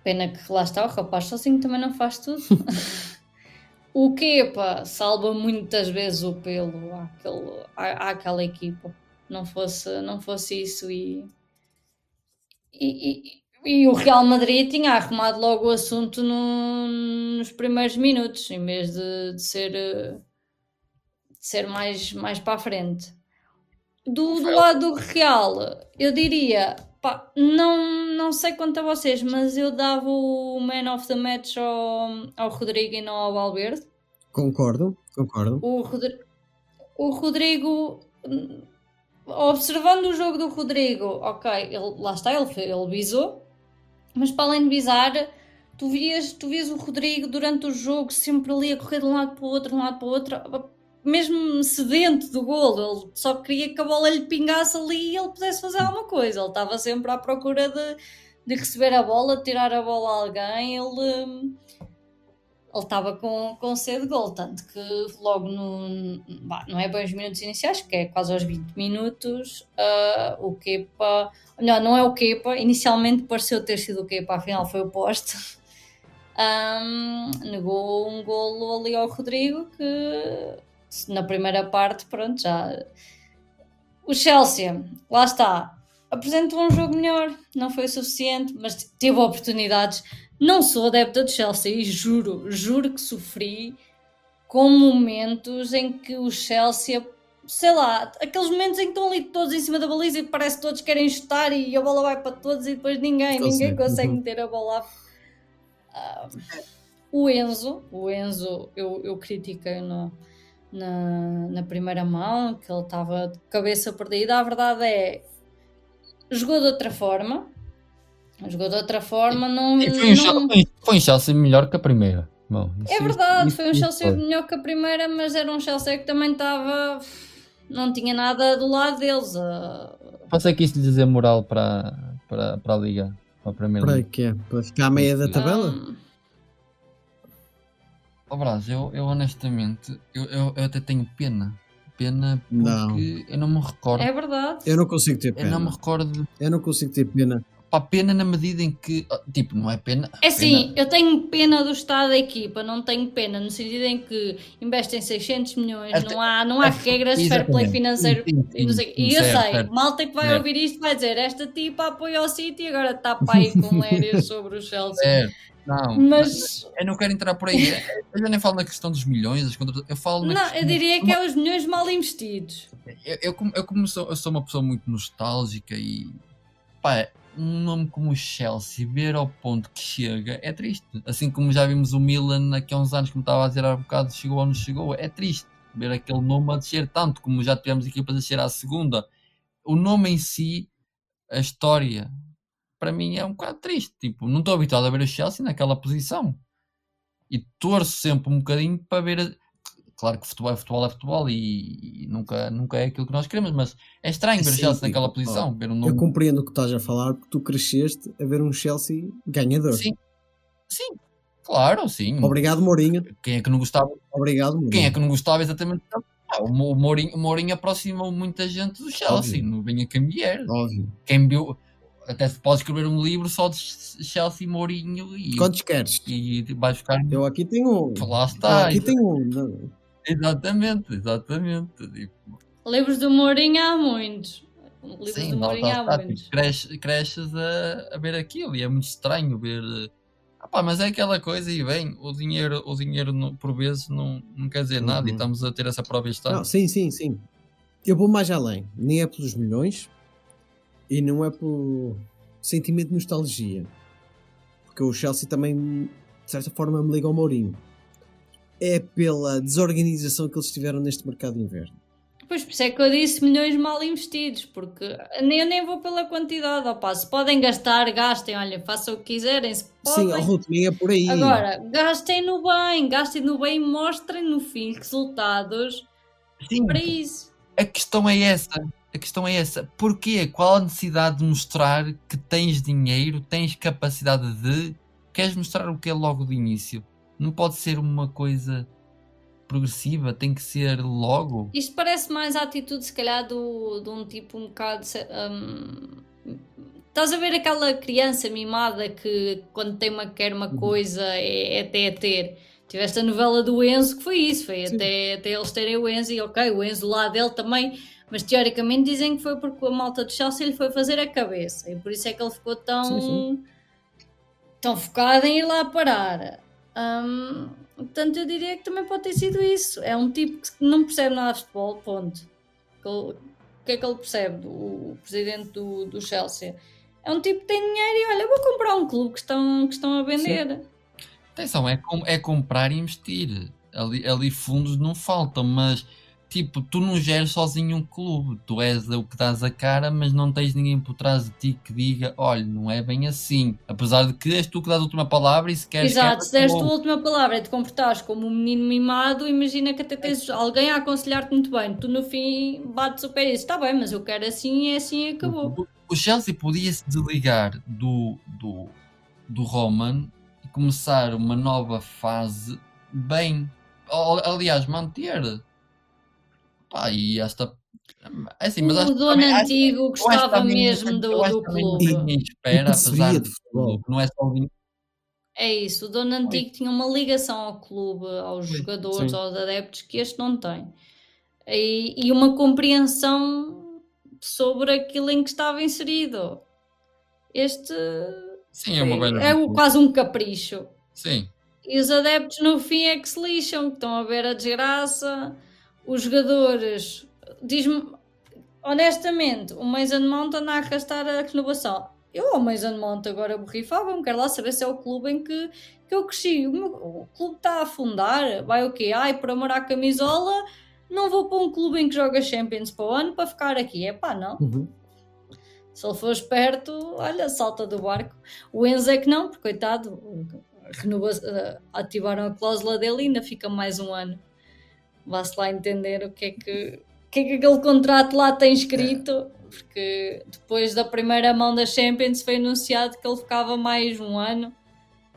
Pena que lá está, o rapaz sozinho também não faz tudo. o Kepa salva muitas vezes o pelo àquele, à, àquela equipa. Não fosse, não fosse isso e, e, e- e o Real Madrid tinha arrumado logo o assunto no- nos primeiros minutos, em vez de, de ser, eh, de ser mais, mais para a frente. Do, do lado do Real, eu diria, pá, não, não sei quanto a vocês, mas eu dava o Man of the Match ao, ao Rodrigo e não ao Valverde. Concordo, concordo. O, Rodri- o Rodrigo, observando o jogo do Rodrigo, ok, ele, lá está, ele, ele visou, mas para além de visar, tu vias, tu vias o Rodrigo durante o jogo sempre ali a correr de um lado para o outro, de um lado para o outro, mesmo sedento do golo, ele só queria que a bola lhe pingasse ali e ele pudesse fazer alguma coisa. Ele estava sempre à procura de, de receber a bola, de tirar a bola a alguém. Ele, ele estava com, com sede de gol, tanto que logo no. bah, não é bem os minutos iniciais, que é quase aos 20 minutos, ah, o Kepa. Melhor, não é o Kepa, inicialmente pareceu ter sido o Kepa, afinal foi o poste. Ahm, negou um golo ali ao Rodrigo que na primeira parte, pronto, já. O Chelsea, lá está, apresentou um jogo melhor, não foi o suficiente, mas teve oportunidades. Não sou adepta do Chelsea e juro, juro que sofri com momentos em que o Chelsea, sei lá, aqueles momentos em que estão ali todos em cima da baliza e parece que todos querem chutar e a bola vai para todos e depois ninguém, ninguém Consegue, consegue uhum. meter a bola. Ah, o Enzo, o Enzo, eu, eu critiquei no, na, na primeira mão, que ele estava de cabeça perdida. A verdade é, jogou de outra forma. Jogou de outra forma, não. E foi, um não- Chelsea, foi- um Chelsea melhor que a primeira. Bom, isso- é verdade, isso- foi um Chelsea foi. melhor que a primeira, mas era um Chelsea que também estava. Não tinha nada do lado deles. que isso lhe dizer moral para, para, para a Liga, para a Primeira Para Liga. quê? Para ficar à meia da tabela? ah, Ó Brás, eu, eu honestamente, eu, eu, eu até tenho pena. Pena porque Não. eu não me recordo. é verdade. Eu não consigo ter Eu não me pena. recordo. Eu não consigo ter pena. Pá, pena na medida em que. ah, Tipo, não é pena. É assim, pena- eu tenho pena do estado da equipa, não tenho pena no sentido em que investem 600 milhões, Esta- não há, não há esta- regras de fair play financeiro. Sim, sim, E, não sei- sim, e eu certo, sei, certo. malta que vai Certo. ouvir isto vai dizer esta tipa apoia o City e agora está para aí com lérias sobre o Chelsea. Certo. Não, Mas eu não quero entrar por aí. Eu já nem falo na questão dos milhões, eu falo não, questão- eu diria que é os milhões mal investidos. Eu, eu, eu, como sou, eu sou uma pessoa muito nostálgica e pá, um nome como o Chelsea, ver ao ponto que chega, é triste. Assim como já vimos o Milan aqui há uns anos, como estava a dizer há bocado, chegou ou não chegou, é triste ver aquele nome a descer tanto, como já tivemos equipas a descer à segunda. O nome em si, a história, para mim é um bocado triste. Tipo, não estou habituado a ver o Chelsea naquela posição. E torço sempre um bocadinho para ver. Claro que futebol é futebol, é futebol e, e nunca, nunca é aquilo que nós queremos, mas é estranho ver o Chelsea naquela posição, ver um Eu compreendo o que estás a falar porque tu cresceste a ver um Chelsea ganhador. Sim, sim, Claro, sim. Obrigado, Mourinho. Quem é que não gostava? Obrigado, Mourinho. Quem é que não gostava exatamente? Ah, o Mo- o Mourinho, o Mourinho aproximou muita gente do Chelsea, Óbvio. não vinha quem vier. Óbvio. Quem viu, até se pode escrever um livro só de Chelsea Mourinho e, Quantos queres? e vai ficar. Eu aqui tenho um. Lá Eu está. aqui tenho um. Exatamente, exatamente. Tipo, Livros do Mourinho há muitos. Livros sim, do Mourinho está, há está, tipo, muitos. cresce- cresces a, a ver aquilo e é muito estranho ver. eh, ah pá, mas é aquela coisa e bem, o dinheiro, o dinheiro não- por vezes não, não quer dizer nada e Uhum. estamos a ter essa prova. Não, sim, sim, sim. Eu vou mais além. Nem é pelos milhões e não é por sentimento de nostalgia. Porque o Chelsea também, de certa forma, me liga ao Mourinho. É pela desorganização que eles tiveram neste mercado de inverno. Pois, por isso é que eu disse milhões mal investidos, porque nem, eu nem vou pela quantidade, opá, se podem gastar, gastem, olha, façam o que quiserem, se podem. Sim, Ruth, nem é por aí. Agora, gastem no bem, gastem no bem e mostrem no fim resultados Sim, para isso. a questão é essa. A questão é essa. Porquê? Qual a necessidade de mostrar que tens dinheiro, tens capacidade de. Queres mostrar o que é logo de início? Não pode ser uma coisa progressiva, tem que ser logo. Isto parece mais a atitude, se calhar, do, de um tipo um bocado. hum, estás a ver aquela criança mimada que quando tem uma, quer uma coisa é, é até a ter. Tiveste a novela do Enzo que foi isso, foi Sim. até, até eles terem o Enzo e ok, o Enzo lá dele também, mas teoricamente dizem que foi porque a malta do Chelsea lhe foi fazer a cabeça e por isso é que ele ficou tão, Sim, sim. tão focado em ir lá parar. Portanto, eu diria que também pode ter sido isso. É um tipo que não percebe nada de futebol, ponto. O que é que ele percebe, o, presidente do, do Chelsea? É um tipo que tem dinheiro e olha, vou comprar um clube que estão, que estão a vender. Atenção, é, com- é comprar e investir. Ali, ali fundos não faltam, mas tipo, tu não geres sozinho um clube. Tu és o que dás a cara, mas não tens ninguém por trás de ti que diga: olha, não é bem assim. Apesar de que és tu que dás a última palavra e se queres. Exato, se deste a bom. última palavra e te comportares como um menino mimado, imagina que até tens alguém a aconselhar-te muito bem. Tu no fim bates o pé e dizes: está bem, mas eu quero assim e é assim e acabou. O Chelsea podia se desligar do, do, do Roman e começar uma nova fase bem. Al- Aliás, manter. Pá, e esta. É assim, mas o dono também- antigo acho gostava mesmo do, do clube. ninguém espera, apesar de futebol. não é só o dinheiro. É isso, o dono antigo tinha uma ligação ao clube, aos Sim, jogadores, sim. aos adeptos, que este não tem. E, e uma compreensão sobre aquilo em que estava inserido. Este Sim, é uma é, é o- quase um capricho. Sim, E os adeptos no fim é que se lixam, que estão a ver a desgraça. Os jogadores, diz-me honestamente, o Mason Mount anda a arrastar a renovação. Eu ao Mason Mount agora borrifava-me, quero lá saber se é o clube em que, que eu cresci. O, meu- o clube está a afundar, vai o quê? Ai, por amor à camisola, não vou para um clube em que joga Champions para o ano para ficar aqui. É pá, não. Uhum. Se ele for esperto, olha, salta do barco. O Enzo é que não, porque coitado, renova, eh, ativaram a cláusula dele e ainda fica mais um ano. Vá-se lá entender o que é que, o que é que aquele contrato lá tem escrito, porque depois da primeira mão da Champions foi anunciado que ele ficava mais um ano,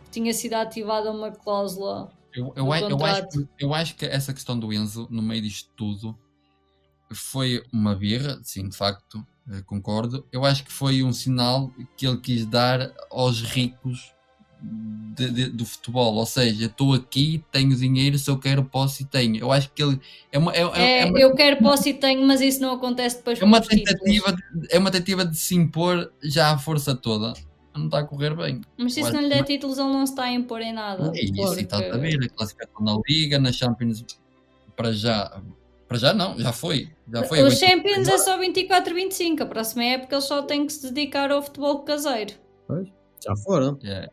tinha sido ativada uma cláusula. eu, eu, eu, acho, eu acho que essa questão do Enzo, no meio disto tudo, foi uma birra, sim, de facto, eh, concordo. Eu acho que foi um sinal que ele quis dar aos ricos de- de- do futebol. Ou seja, estou aqui, tenho dinheiro, se eu quero, posso e tenho. Eu acho que ele é uma, é, é- É, é uma, eu quero, posso e tenho, mas isso não acontece depois é uma os títulos. tentativa de, é uma tentativa de se impor já à força toda. Não está a correr bem. Mas se isso não lhe der títulos, ele não se está a impor em nada. É isso, porque- e está a ver a classificação na Liga, na Champions, para já. Para já não, já foi. Já foi. o Agora- Champions é só 24 e 25. A próxima época eles só têm que se dedicar ao futebol caseiro. Já foram. É.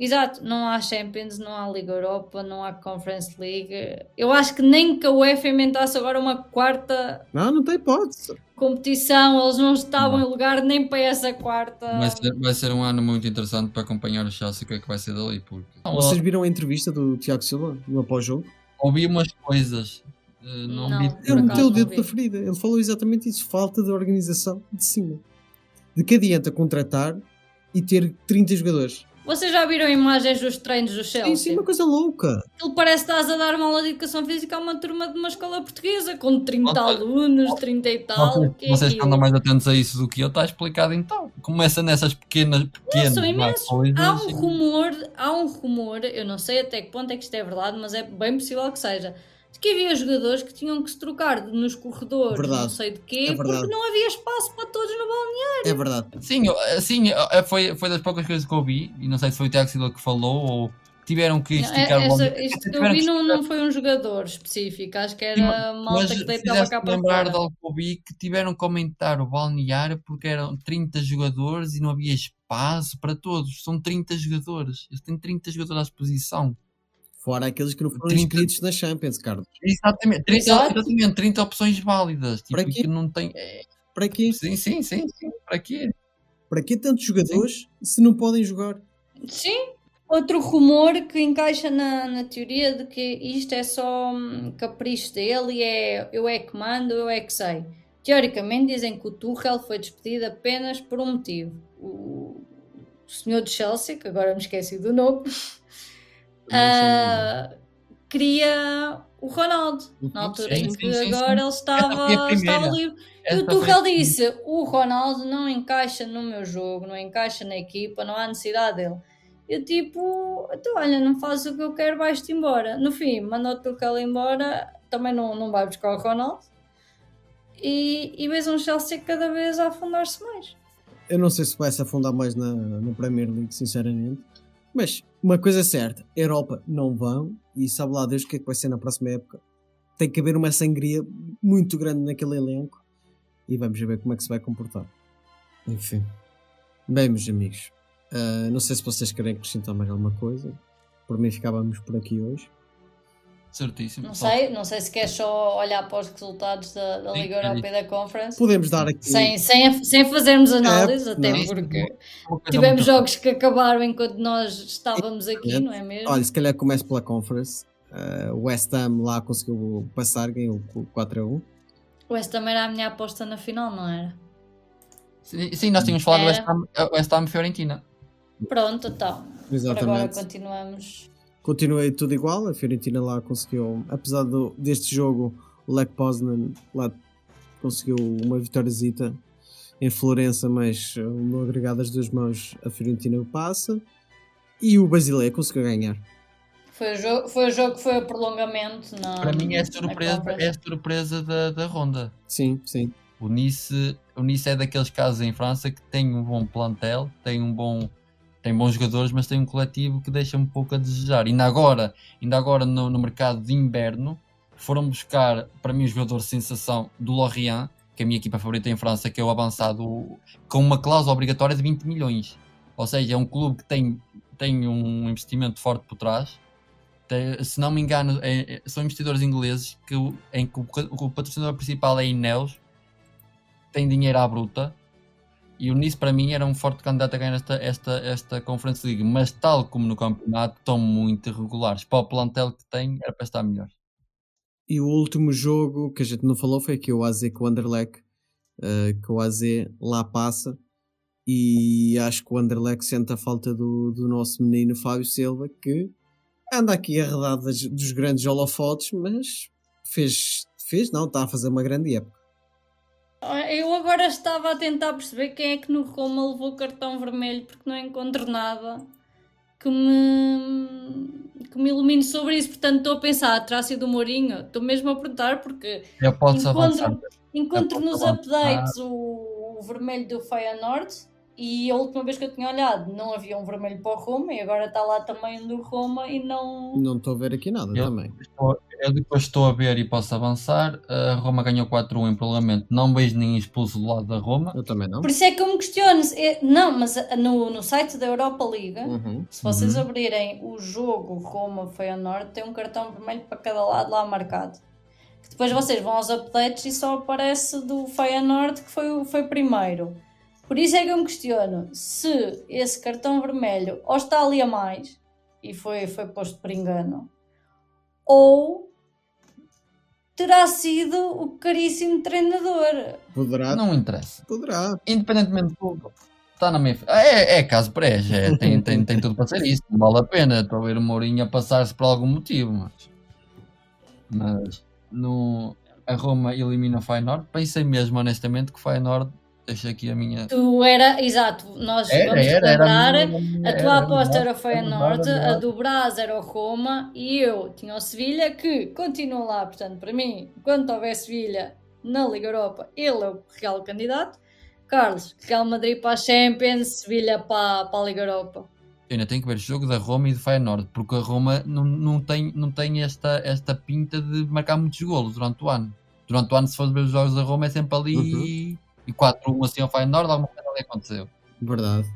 Exato, não há Champions, não há Liga Europa, não há Conference League. Eu acho que nem que a UEFA inventasse agora uma quarta Não, não tem hipótese. competição, eles não estavam Não. em lugar nem para essa quarta. Vai ser, vai ser um ano muito interessante para acompanhar o Chelsea, o que é que vai ser dali. Porque... Vocês viram a entrevista do Tiago Silva no após-jogo? ouvi umas coisas. eh, não, Não. vi. Ele acaso meteu o dedo na ferida. Ele falou exatamente isso. Falta de organização de cima. De que adianta contratar e ter 30 jogadores? Vocês já viram imagens dos treinos do Chelsea? Sim, sim, uma coisa louca. Ele parece que estás a dar uma aula de educação física a uma turma de uma escola portuguesa com 30 Olha, alunos, 30 e tal. Vocês, que é vocês que andam mais atentos a isso do que eu, está explicado então. Começa nessas pequenas, pequenas são vá, imensos. coisas Há um e- rumor, há um rumor, eu não sei até que ponto é que isto é verdade, mas é bem possível que seja, de que havia jogadores que tinham que se trocar nos corredores, Verdade. não sei de quê, É porque não havia espaço para todos no balneário. É verdade. Sim, eu- sim eu- foi, foi das poucas coisas que eu vi, e não sei se foi o Tiago Silva que falou ou tiveram que Não, esticar é- o balneário. essa- isto que eu vi que não, esticar- não foi um jogador específico, acho que Sim, era malta que deitava cá para lembrar fora. de algo que eu vi que tiveram que aumentar o balneário porque eram 30 jogadores e não havia espaço para todos. São 30 jogadores. Eles têm 30 jogadores à disposição. Fora aqueles que não foram 30. inscritos na Champions, Carlos. Exatamente, 30, Exato. exatamente, 30 opções válidas. Tipo, Para quê? que não tem. é, Para quê? sim, sim, sim, sim. Para quê? Para quê tantos jogadores se não podem jogar? Sim. Outro rumor que encaixa na, na teoria de que isto é só hum, capricho dele e é eu é que mando, eu é que sei. Teoricamente dizem que o Tuchel foi despedido apenas por um motivo. O, o senhor de Chelsea, que agora me esqueci do nome, ah, queria o Ronaldo. Na altura Sim, em que sim, agora sim. ele estava, primeira. estava livre. E o Tuchel disse: o Ronaldo não encaixa no meu jogo, não encaixa na equipa, não há necessidade dele. Eu tipo, então olha, não fazes o que eu quero, vais-te embora. No fim, mandou o Tuchel embora, também não, não vai buscar o Ronaldo. E, e vês um Chelsea cada vez a afundar-se mais. Eu não sei se vai se afundar mais na, na Premier League, sinceramente. Mas uma coisa é certa: Europa não vão e sabe lá Deus o que é que vai ser na próxima época. Tem que haver uma sangria muito grande naquele elenco e vamos ver como é que se vai comportar. Enfim, bem, meus amigos, ah, não sei se vocês querem acrescentar mais alguma coisa. Por mim, ficávamos por aqui hoje. Certíssimo. Não Só- sei, não sei se queres só olhar para os resultados da, da Liga é Europa e da Conference. Podemos dar aqui. Sem, sem, sem fazermos análise, É, até não. porque tivemos jogos que acabaram enquanto nós estávamos aqui, É. não é mesmo? Olha, se calhar começo pela Conference. Ah, O West Ham lá conseguiu passar, ganhou 4 a 1. O West Ham era a minha aposta na final, não era? Sim, sim, nós tínhamos falado do. West Ham, West Ham Fiorentina. Pronto, então. Por agora Exatamente. continuamos. Continuei tudo igual, a Fiorentina lá conseguiu, apesar do, deste jogo, o Lech Poznan lá conseguiu uma vitóriazita em Florença, mas uh, no agregado das duas mãos a Fiorentina passa e o Basileia conseguiu ganhar. Foi o jogo, foi o jogo que foi o prolongamento na. Para mim é na surpresa, é surpresa da, da ronda. Sim, sim. O Nice, o Nice é daqueles casos em França que tem um bom plantel, tem um bom tem bons jogadores, mas tem um coletivo que deixa um pouco a desejar. Ainda agora, ainda agora no, no mercado de inverno, foram buscar para mim o jogador sensação do Lorient, que é a minha equipa favorita em França, que é o avançado, com uma cláusula obrigatória de 20 milhões. Ou seja, é um clube que tem, tem um investimento forte por trás. Se não me engano, é- é- são investidores ingleses que, em que o, o patrocinador principal é a Ineos, tem dinheiro à bruta. E o Nice para mim era um forte candidato a ganhar esta, esta, esta Conference League, mas tal como no campeonato, estão muito irregulares. Para o plantel que tem, era para estar melhor. E o último jogo que a gente não falou foi aqui o AZ com o Anderlecht, uh, que o AZ lá passa e acho que o Anderlecht sente a falta do, do nosso menino Fábio Silva, que anda aqui arredado dos grandes holofotes, mas fez, fez não, está a fazer uma grande época. Eu agora estava a tentar perceber quem é que no Roma levou cartão vermelho porque não encontro nada que me, que me ilumine sobre isso. Portanto, estou a pensar, terá sido o Mourinho? Estou mesmo a perguntar porque Eu posso avançar. encontro, encontro Eu nos posso updates o, o vermelho do Feyenoord e a última vez que eu tinha olhado não havia um vermelho para o Roma e agora está lá também um do Roma e não... Não estou a ver aqui nada Eu- também. Estou- Eu depois estou a ver e posso avançar. A Roma ganhou 4-1 em prolongamento. Não vejo ninguém expulso do lado da Roma. Eu também não. Por isso é que eu me questiono. se- é- Não, mas a- no, no site da Europa Liga... Uhum. Se vocês Uhum. abrirem o jogo Roma Feyenoord, tem um cartão vermelho para cada lado lá marcado. Que depois vocês vão aos updates e só aparece do Feyenoord que foi, o- foi primeiro. Por isso é que eu me questiono se esse cartão vermelho ou está ali a mais e foi, foi posto por engano, ou terá sido o caríssimo treinador. Poderá, Não interessa. poderá. Independentemente de tudo. Está na minha. É, é caso pré, é, tem, tem, tem tudo para ser isso. Não vale a pena. Estou a ver o Mourinho a passar-se por algum motivo. Mas, mas no, a Roma elimina o Feyenoord. Pensei mesmo, honestamente, que o Feyenoord. Deixa aqui a minha. Tu era, exato, nós Era, vamos era, era a tua era, aposta era, o Feyenoord, a do Brás era o Roma e eu tinha o Sevilha, que continua lá. Portanto, para mim, quando houver Sevilha na Liga Europa, ele é o real candidato. Carlos, Real Madrid para a Champions, Sevilha para, para a Liga Europa. Eu ainda tenho que ver o jogo da Roma e do Feyenoord, porque a Roma não, não tem, não tem esta, esta pinta de marcar muitos golos durante o ano. Durante o ano, se for ver os jogos da Roma, é sempre ali Uhum. E 4-1 assim ao Feyenoord, alguma coisa ali aconteceu. Verdade.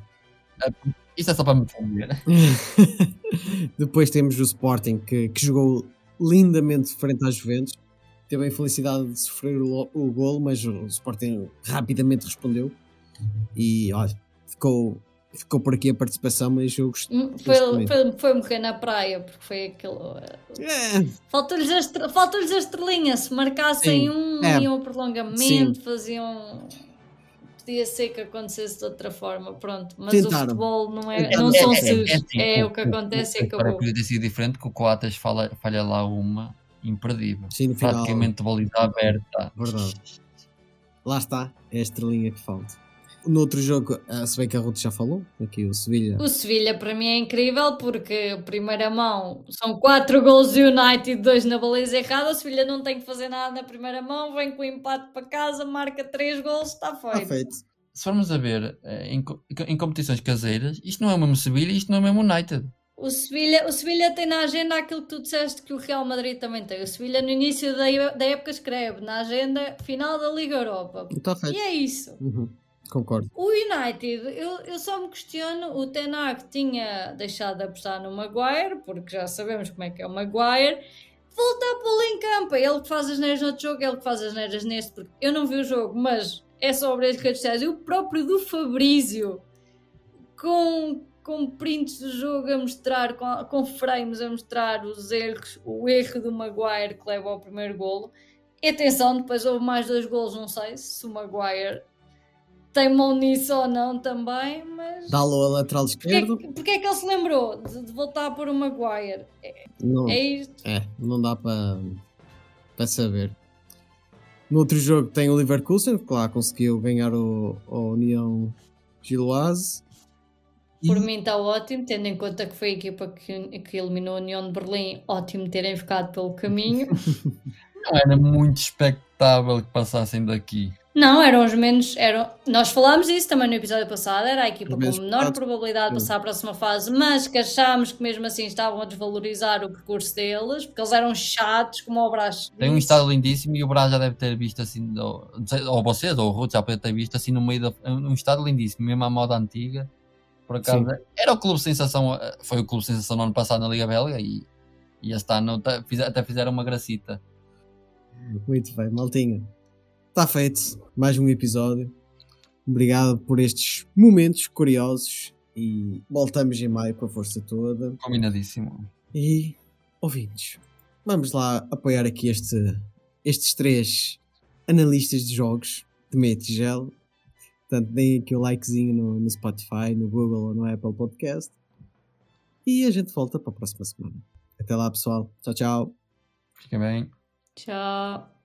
Isso é só para me defender. Depois temos o Sporting que, que jogou lindamente frente às Juventus. Teve a infelicidade de sofrer o, o golo, mas o Sporting rapidamente respondeu. E olha, ficou, ficou por aqui a participação, mas eu gost- Hum, gostei Foi, foi, foi morrer na praia, porque foi aquele. É, Faltou-lhes a, estre- faltou-lhes a estrelinha. Se marcassem Sim. um, É. iam ao prolongamento, faziam. Podia ser que acontecesse de outra forma, pronto. Mas o Tentaram. futebol não, é, não É, são é, seus. É, assim, o que acontece e Agora acabou. podia ter sido diferente que o Coates falha, falha lá uma imperdível. sim, no final, Praticamente baliza aberta. Verdade. lá está, é a estrelinha que falta. No outro jogo, ah, se bem que a Ruth já falou, aqui o Sevilha. O Sevilha para mim é incrível porque, primeira mão, são 4 gols do United, 2 na baliza errada. O Sevilha não tem que fazer nada na primeira mão, vem com o empate para casa, marca 3 gols, está Está feito. feito. Se formos a ver eh, em, em competições caseiras, isto não é o mesmo Sevilha, isto não é o mesmo United. O Sevilha, o Sevilha tem na agenda aquilo que tu disseste que o Real Madrid também tem. O Sevilha no início da, da época escreve na agenda final da Liga Europa. Está E feito. é isso. Uhum, Concordo. O United, eu, eu só me questiono, o Ten Hag tinha deixado de apostar no Maguire, porque já sabemos como é que é o Maguire, voltar para o campo, é ele que faz as neiras no outro jogo, é ele que faz as neiras neste, porque eu não vi o jogo, mas é sobre as redes sociais, e o próprio do Fabrício, com, com prints do jogo a mostrar, com, com frames a mostrar os erros, o erro do Maguire que leva ao primeiro golo, e atenção, depois houve mais dois golos, não sei se o Maguire tem mão nisso ou não também, mas. Dá-lo a lateral Porquê, esquerdo. que- porquê é que ele se lembrou de, de voltar por o Maguire? Não, É isto. É, não dá para para saber. No outro jogo tem o Leverkusen, que lá conseguiu ganhar o, o União Giloase. Por mim está ótimo, tendo em conta que foi a equipa que, que eliminou a União de Berlim, ótimo terem ficado pelo caminho. Não era muito expectável que passassem daqui. Não, eram os menos. Eram, nós falámos isso também no episódio passado. Era a equipa com menor probabilidade de passar à próxima fase, mas que achámos que mesmo assim estavam a desvalorizar o percurso deles, porque eles eram chatos, como o Brás. Tem um estado lindíssimo e o Brás já deve ter visto assim, ou, ou vocês, ou o Ruth já pode ter visto assim no meio da. Um estado lindíssimo, mesmo à moda antiga. Por acaso, era o clube sensação, eh, foi o clube sensação no ano passado na Liga Belga e, e este ano até fizeram uma gracita. Muito bem, maltinha. Está feito. Mais um episódio. Obrigado por estes momentos curiosos. E voltamos em maio com a força toda. Combinadíssimo. E ouvintes, vamos lá apoiar aqui este, estes três analistas de jogos de meia tigela. Portanto, deem aqui o likezinho no, no Spotify, no Google ou no Apple Podcast. E a gente volta para a próxima semana. Até lá, pessoal. Tchau, tchau. Fiquem bem. Tchau.